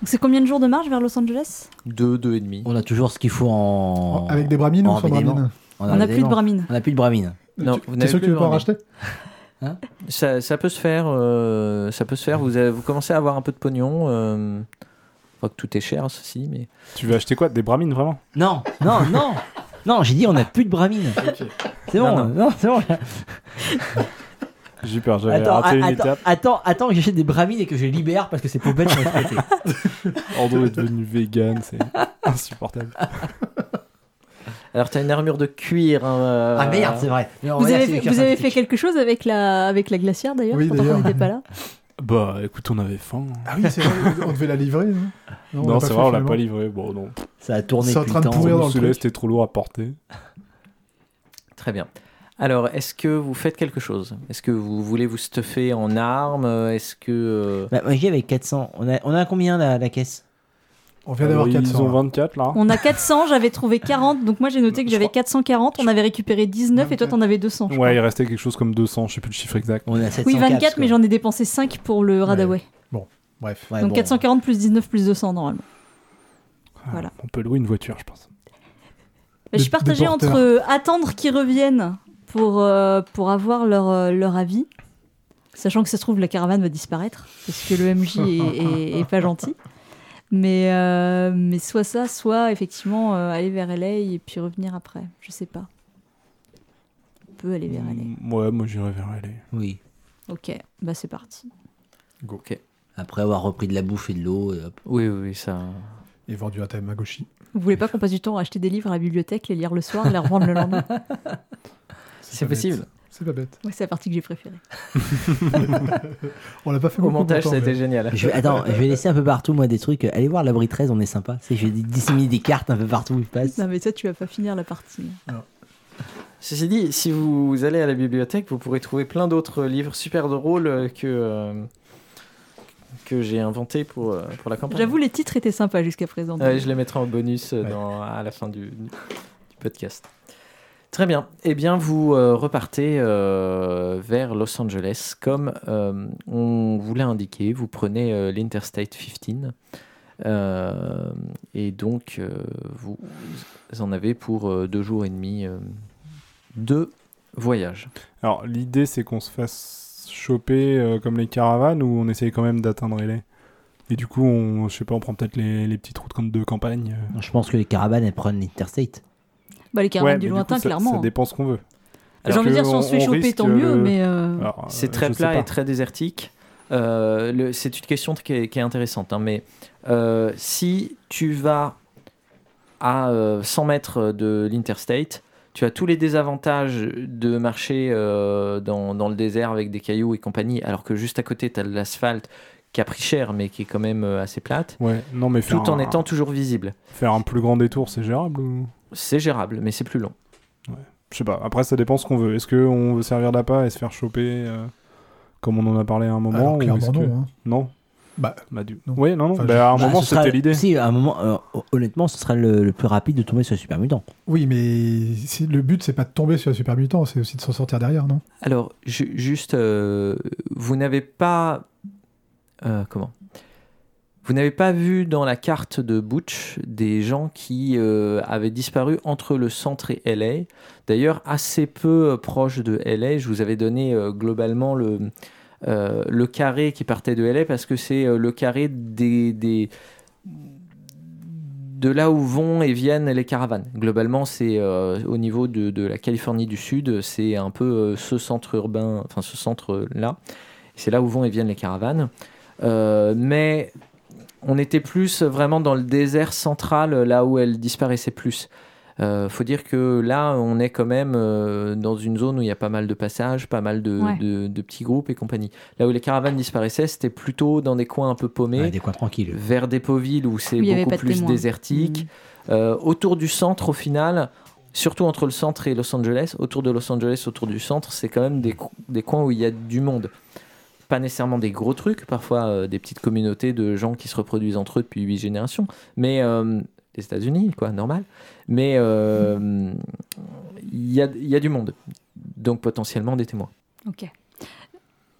Donc, C'est combien de jours de marche vers Los Angeles? Deux, deux et demi. On a toujours ce qu'il faut en. Avec des bramines en ou sans bramines? On n'a plus de éléments. bramine. On n'a plus de bramine. Non, Tu- vous T'es n'avez sûr que tu veux pas en racheter? Ça, ça peut se faire. euh, ça peut se faire. Vous, avez- vous commencez à avoir un peu de pognon. Euh, je crois que tout est cher, ceci, mais Tu veux acheter quoi? Des bramines, vraiment? Non, non, non Non, j'ai dit on n'a plus de bramine. C'est bon, Non, non, c'est bon. J'ai peur, j'avais Attends, raté une attends, étape. attends, attends que j'achète des bramines et que je les libère parce que ces poubelles sont exploitées. Est devenu vegan, c'est insupportable. alors t'as une armure de cuir. hein, euh, Ah merde, c'est vrai. Vous avez, fait, c'est vous avez fantastique. fait quelque chose avec la, avec la glacière d'ailleurs Oui, pendant qu'on d'ailleurs. n'était pas là Bah, écoute, on avait faim. Ah oui, c'est vrai, on devait la livrer. Non, c'est vrai, on l'a pas livré. Bon, non. Ça a tourné C'est en train de pourrir dans le c'était trop lourd à porter. Très bien. Alors, est-ce que vous faites quelque chose? Est-ce que vous voulez vous stuffer en armes? Est-ce que... euh, Bah, moi, j'y avec 400. On a, on a combien la, la caisse? On vient d'avoir 400. Ils ont là. 24 là. On a 400, j'avais trouvé 40, donc moi j'ai noté que j'avais crois- 440, on avait récupéré 19 et toi t'en avais 200. je Ouais, il restait quelque chose comme 200, je sais plus le chiffre exact. On a 704. Oui, 24, quoi. mais j'en ai dépensé 5 pour le Radaway. Bref. Ouais, donc bon. 440 plus 19 plus 200 normalement. Ah, Voilà. On peut louer une voiture, je pense. Bah, je suis partagée entre euh, attendre qu'ils reviennent pour, euh, pour avoir leur, euh, leur avis, sachant que ça se trouve la caravane va disparaître, parce que le MJ est, est- est pas gentil. Mais, euh, mais soit ça, soit effectivement euh, aller vers LA et puis revenir après. Je sais pas. On peut aller vers LA. Mm, Ouais, moi j'irai vers LA. Oui. Ok, bah c'est parti. Ok. Après avoir repris de la bouffe et de l'eau. et hop. Oui, oui, ça... Et vendu à Tamagotchi. Vous voulez pas qu'on passe du temps à acheter des livres à la bibliothèque, les lire le soir et les revendre le lendemain? C'est possible. C'est pas bête. Ouais, c'est la partie que j'ai préférée. On l'a pas fait Au montage, ça a été génial. Je vais, attends, je vais laisser un peu partout, moi, des trucs. Allez voir l'abri 13, on est sympa. C'est, je vais disséminer des cartes un peu partout où je passe. Non mais ça tu vas pas finir la partie. Ceci dit, si vous allez à la bibliothèque, vous pourrez trouver plein d'autres livres super drôles euh, que, euh, que j'ai inventés pour, euh, pour la campagne. J'avoue les titres étaient sympas jusqu'à présent. Ouais, je les mettrai en bonus Ouais. dans- à la fin du, du podcast. Très bien. Eh bien, vous euh, repartez euh, vers Los Angeles. Comme euh, on vous l'a indiqué, vous prenez euh, l'Interstate 15. euh, et donc, euh, vous en avez pour euh, deux jours et demi euh, de voyage. Alors l'idée c'est qu'on se fasse choper euh, comme les caravanes ou on essaye quand même d'atteindre LA Et du coup, on, je sais pas, on prend peut-être les, les petites routes comme de campagne. Je pense que les caravanes, elles prennent l'interstate. Bah, les caravanes Ouais, du lointain, coup, ça- clairement. Ça dépend ce qu'on veut. J'ai Alors envie de dire, si on se fait on choper, risque tant mieux, le- mais. euh, C'est euh, très plat et très désertique. Euh, c'est une question qui est, qui est intéressante. hein, mais euh, si tu vas à euh, 100 mètres de l'interstate, tu as tous les désavantages de marcher euh, dans, dans le désert avec des cailloux et compagnie, alors que juste à côté, tu as de l'asphalte qui a pris cher, mais qui est quand même euh, assez plate, Ouais, non, mais tout en un, étant toujours visible. faire un plus grand détour, c'est gérable ou... C'est gérable, mais c'est plus long. Je sais pas. Après, ça dépend ce qu'on veut. Est-ce qu'on veut servir d'appât et se faire choper euh, comme on en a parlé à un moment Alors, ou clairement, que- non. hein. Non Bah, Bah, du... Non. Non, non. Enfin, bah, je- à un Bah, moment, sera- c'était l'idée. Si, à un moment, euh, honnêtement, ce sera le, le plus rapide de tomber sur le super mutant. oui, mais si, le but, c'est pas de tomber sur un super mutant, c'est aussi de s'en sortir derrière, non? Alors, ju- juste, euh, vous n'avez pas. euh, comment? Vous n'avez pas vu dans la carte de Butch des gens qui euh, avaient disparu entre le centre et LA. D'ailleurs, assez peu euh, proche de LA. Je vous avais donné euh, globalement le, le carré qui partait de LA parce que c'est le carré des, de là où vont et viennent les caravanes. Globalement, c'est au niveau de, de la Californie du Sud, c'est un peu ce centre urbain, enfin ce centre-là. C'est là où vont et viennent les caravanes. Mais on était plus vraiment dans le désert central, là où elles disparaissaient plus. Euh, faut dire que là, on est quand même euh, dans une zone où il y a pas mal de passages, pas mal de, Ouais. de- de petits groupes et compagnie. Là où les caravanes disparaissaient, c'était plutôt dans des coins un peu paumés Ouais, des coins tranquilles. vers des villes où c'est beaucoup plus témoins. désertique. Euh, autour du centre, au final, surtout entre le centre et Los Angeles, autour de Los Angeles, autour du centre, c'est quand même des, des coins où il y a du monde. Pas nécessairement des gros trucs, parfois euh, des petites communautés de gens qui se reproduisent entre eux depuis huit générations, mais euh, les États-Unis, quoi, normal. Mais euh, il y, a, il y a du monde, donc potentiellement des témoins. Ok.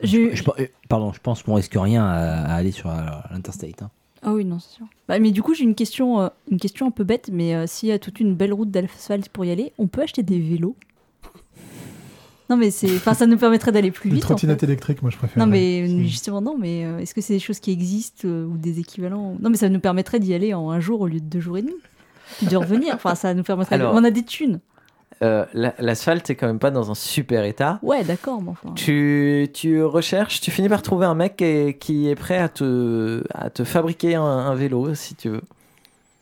Je- euh, pardon, je pense qu'on risque rien à, à aller sur l'interstate. hein. Ah oui, non, c'est sûr. Bah, mais du coup, j'ai une question, euh, une question un peu bête, mais euh, s'il y a toute une belle route d'asphalte pour y aller, on peut acheter des vélos? Non, mais c'est, enfin, ça nous permettrait d'aller plus Une vite. en trottinette fait. électrique, moi, je préfère. Non, mais Hmm. justement, non, mais euh, est-ce que c'est des choses qui existent euh, ou des équivalents Non, mais ça nous permettrait d'y aller en un jour au lieu de deux jours et demi. Puis de revenir. Enfin, ça nous permettrait. de- Alors- On a des thunes. Euh, la- L'asphalte, c'est quand même pas dans un super état. Ouais, d'accord, mais enfin. Tu, tu recherches, tu finis par trouver un mec qui est, qui est prêt à te, à te fabriquer un, un vélo, si tu veux.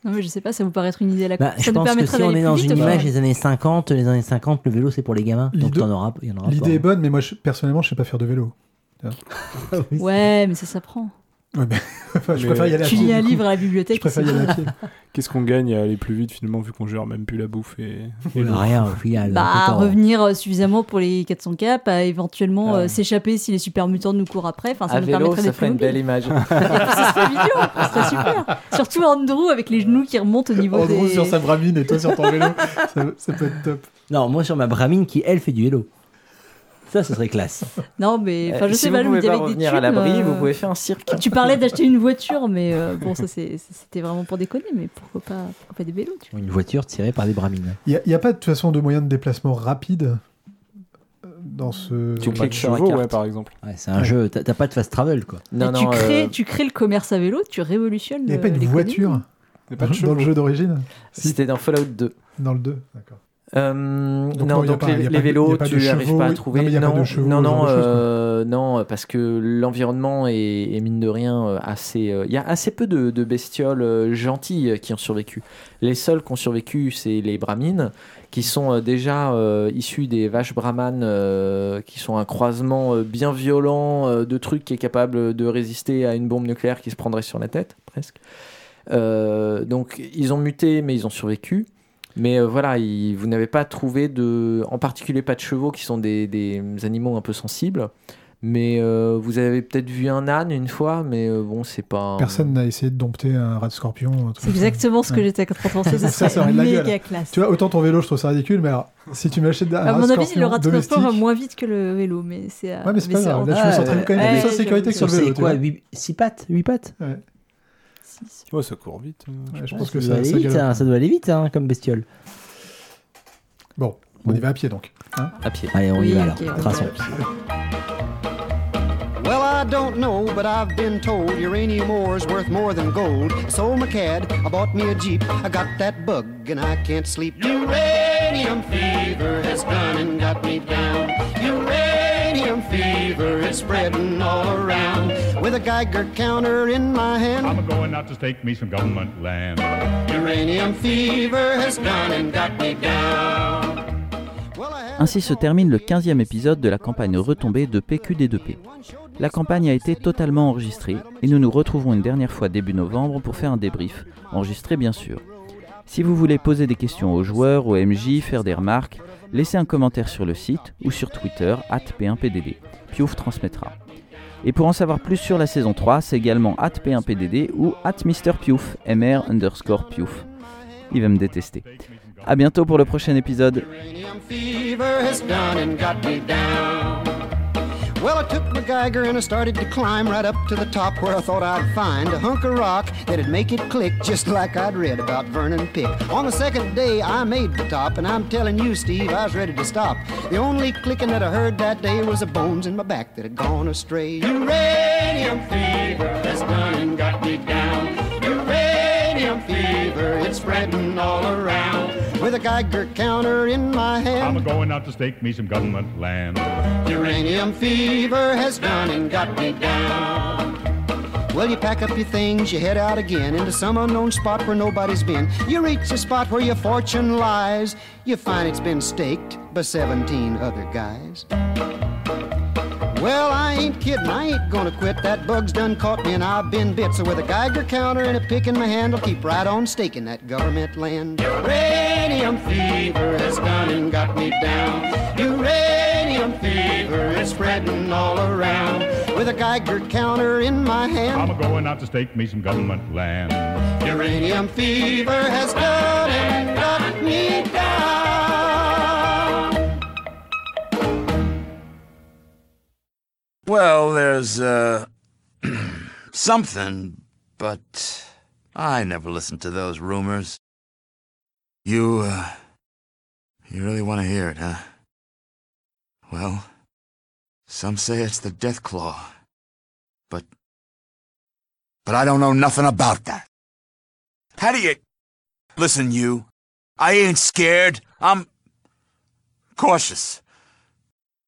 Non, mais je sais pas, ça vous paraît être une idée à la Bah, ça je nous pense que si on d'aller est plus dans vite, une au image des années 50, les années 50, le vélo c'est pour les gamins. Donc L'idée- t'en auras, il y en aura L'idée pas. est bonne, mais moi, je- personnellement, je sais pas faire de vélo. Ouais, mais ça s'apprend. Ouais, mais- enfin, je Mais préfère y aller à Tu pied. lis un livre à la Je bibliothèque. préfère y aller à pied. Qu'est-ce qu'on gagne à aller plus vite finalement vu qu'on gère même plus la bouffe et, Rien au final. Bah, revenir euh, suffisamment pour les 400 caps, à éventuellement Ah euh, s'échapper si les super mutants nous courent après. Enfin, ça À nous vélo, permettrait ça ferait une belle image. Ce serait vidéo, ce serait super. Surtout Andrew avec les genoux qui remontent au niveau Andrew des. sur sa bramine et toi sur ton vélo. ça, ça peut être top. Non, moi sur ma bramine qui elle fait du vélo. Ça, ce serait classe. Non, mais enfin, Euh, je si sais vous pas, me pouvez pas revenir à l'abri, euh, vous pouvez faire un cirque. Tu parlais d'acheter une voiture, mais euh, bon, ça c'était vraiment pour déconner. Mais pourquoi pas, pourquoi pas des vélos tu vois. Une voiture tirée par des bramines. Il n'y a, pas de toute façon de moyen de déplacement rapide euh, dans ce. Tu Pas de cliques sur chevaux, ouais, par exemple. Ouais, c'est un Ouais. jeu, t'as pas de fast travel quoi. Non, Et tu, non, crées, euh, tu crées le commerce à vélo, tu révolutionnes. Il n'y a le- pas une voiture pas de dans le jeu d'origine? Si, C'était dans Fallout 2. dans le 2. D'accord. Euh, Donc non, donc les, vélos, tu n'arrives pas à trouver. Non, chevaux, non, non, choses, euh, non, parce que l'environnement est, est, mine de rien euh, assez. euh, Il y a assez peu de, de bestioles euh, gentilles qui ont survécu. Les seuls qui ont survécu, c'est les bramines, qui sont déjà euh, issus des vaches brahmanes, euh, qui sont un croisement bien violent de trucs qui est capable de résister à une bombe nucléaire qui se prendrait sur la tête, presque. Euh, donc ils ont muté, mais ils ont survécu. Mais euh, voilà, il- vous n'avez pas trouvé de, en particulier pas de chevaux qui sont des, des animaux un peu sensibles. Mais euh, vous avez peut-être vu un âne une fois, mais euh, bon, c'est pas. un- Personne n'a essayé de dompter un rat de scorpion. C'est exactement ce que Ouais. j'étais en train de penser. Ça, Ça ça serait aurait de la méga gueule. classe. Tu vois, autant ton vélo, je trouve ça ridicule, mais alors, si tu m'achètes un à rat mon avis, le scorpion rat de scorpion va domestique, moins vite que le vélo, mais c'est. Ouais, mais c'est pas grave. Là, tu me sens quand même Ouais, plus en sécurité que sur le C'est vélo. tu quoi vois. 6 pattes 8 pattes Ouais. Ouais, ça court vite. je Ouais, je pense. que ça, doit ça, aller ça vite, galope. hein, ça doit aller vite hein, comme bestiole. Bon, on y va à pied donc. hein. à pied. Allez, on y Oui, va alors. Traçons. Well, I don't know, but I've been told uranium ore's worth more than gold. I sold my cad, I bought me a Jeep, I got that bug and I can't sleep. Uranium fever has done and got me down. Uranium fever is spreading all around. With a Geiger counter in my hand, I'm going out to stake me some government land. uranium fever has done and got me down. Well, I had Ainsi se termine le 15e épisode de la campagne retombée de PQD2P. La campagne a été totalement enregistrée et nous nous retrouvons une dernière fois début novembre pour faire un débrief, enregistré bien sûr. Si vous voulez poser des questions aux joueurs, aux MJ, faire des remarques, laissez un commentaire sur le site ou sur Twitter, P1PDD. Piouf transmettra. Et pour en savoir plus sur la saison 3, c'est également P1PDD ou MrPiouf, MR underscore Piouf. Il va me détester. A bientôt pour le prochain épisode. Well, I took my Geiger and I started to climb right up to the top where I thought I'd find a hunk of rock that'd make it click just like I'd read about Vernon Pick. On the second day, I made the top, and I'm telling you, Steve, I was ready to stop. The only clicking that I heard that day was the bones in my back that had gone astray. Uranium fever has done and got me down. Uranium fever, it's spreading. With a Geiger counter in my hand. I'm going out to stake me some government land. Uranium fever has done and got me down. Well, you pack up your things, you head out again into some unknown spot where nobody's been. You reach the spot where your fortune lies. You find it's been staked by 17 other guys. Well, I ain't kidding, I ain't gonna quit. That bug's done caught me and I've been bit. So with a Geiger counter and a pick in my hand, I'll keep right on staking that government land. Uranium fever has done and got me down. Uranium fever is spreading all around. With a Geiger counter in my hand. I'm a going out to stake me some government land. Uranium fever has done and got me down. Well, there's, uh, something, but I never listen to those rumors. You, uh, you really want to hear it, huh? Well, some say it's the Death Claw. But, but I don't know nothing about that. How do you, listen, you, I ain't scared. I'm cautious.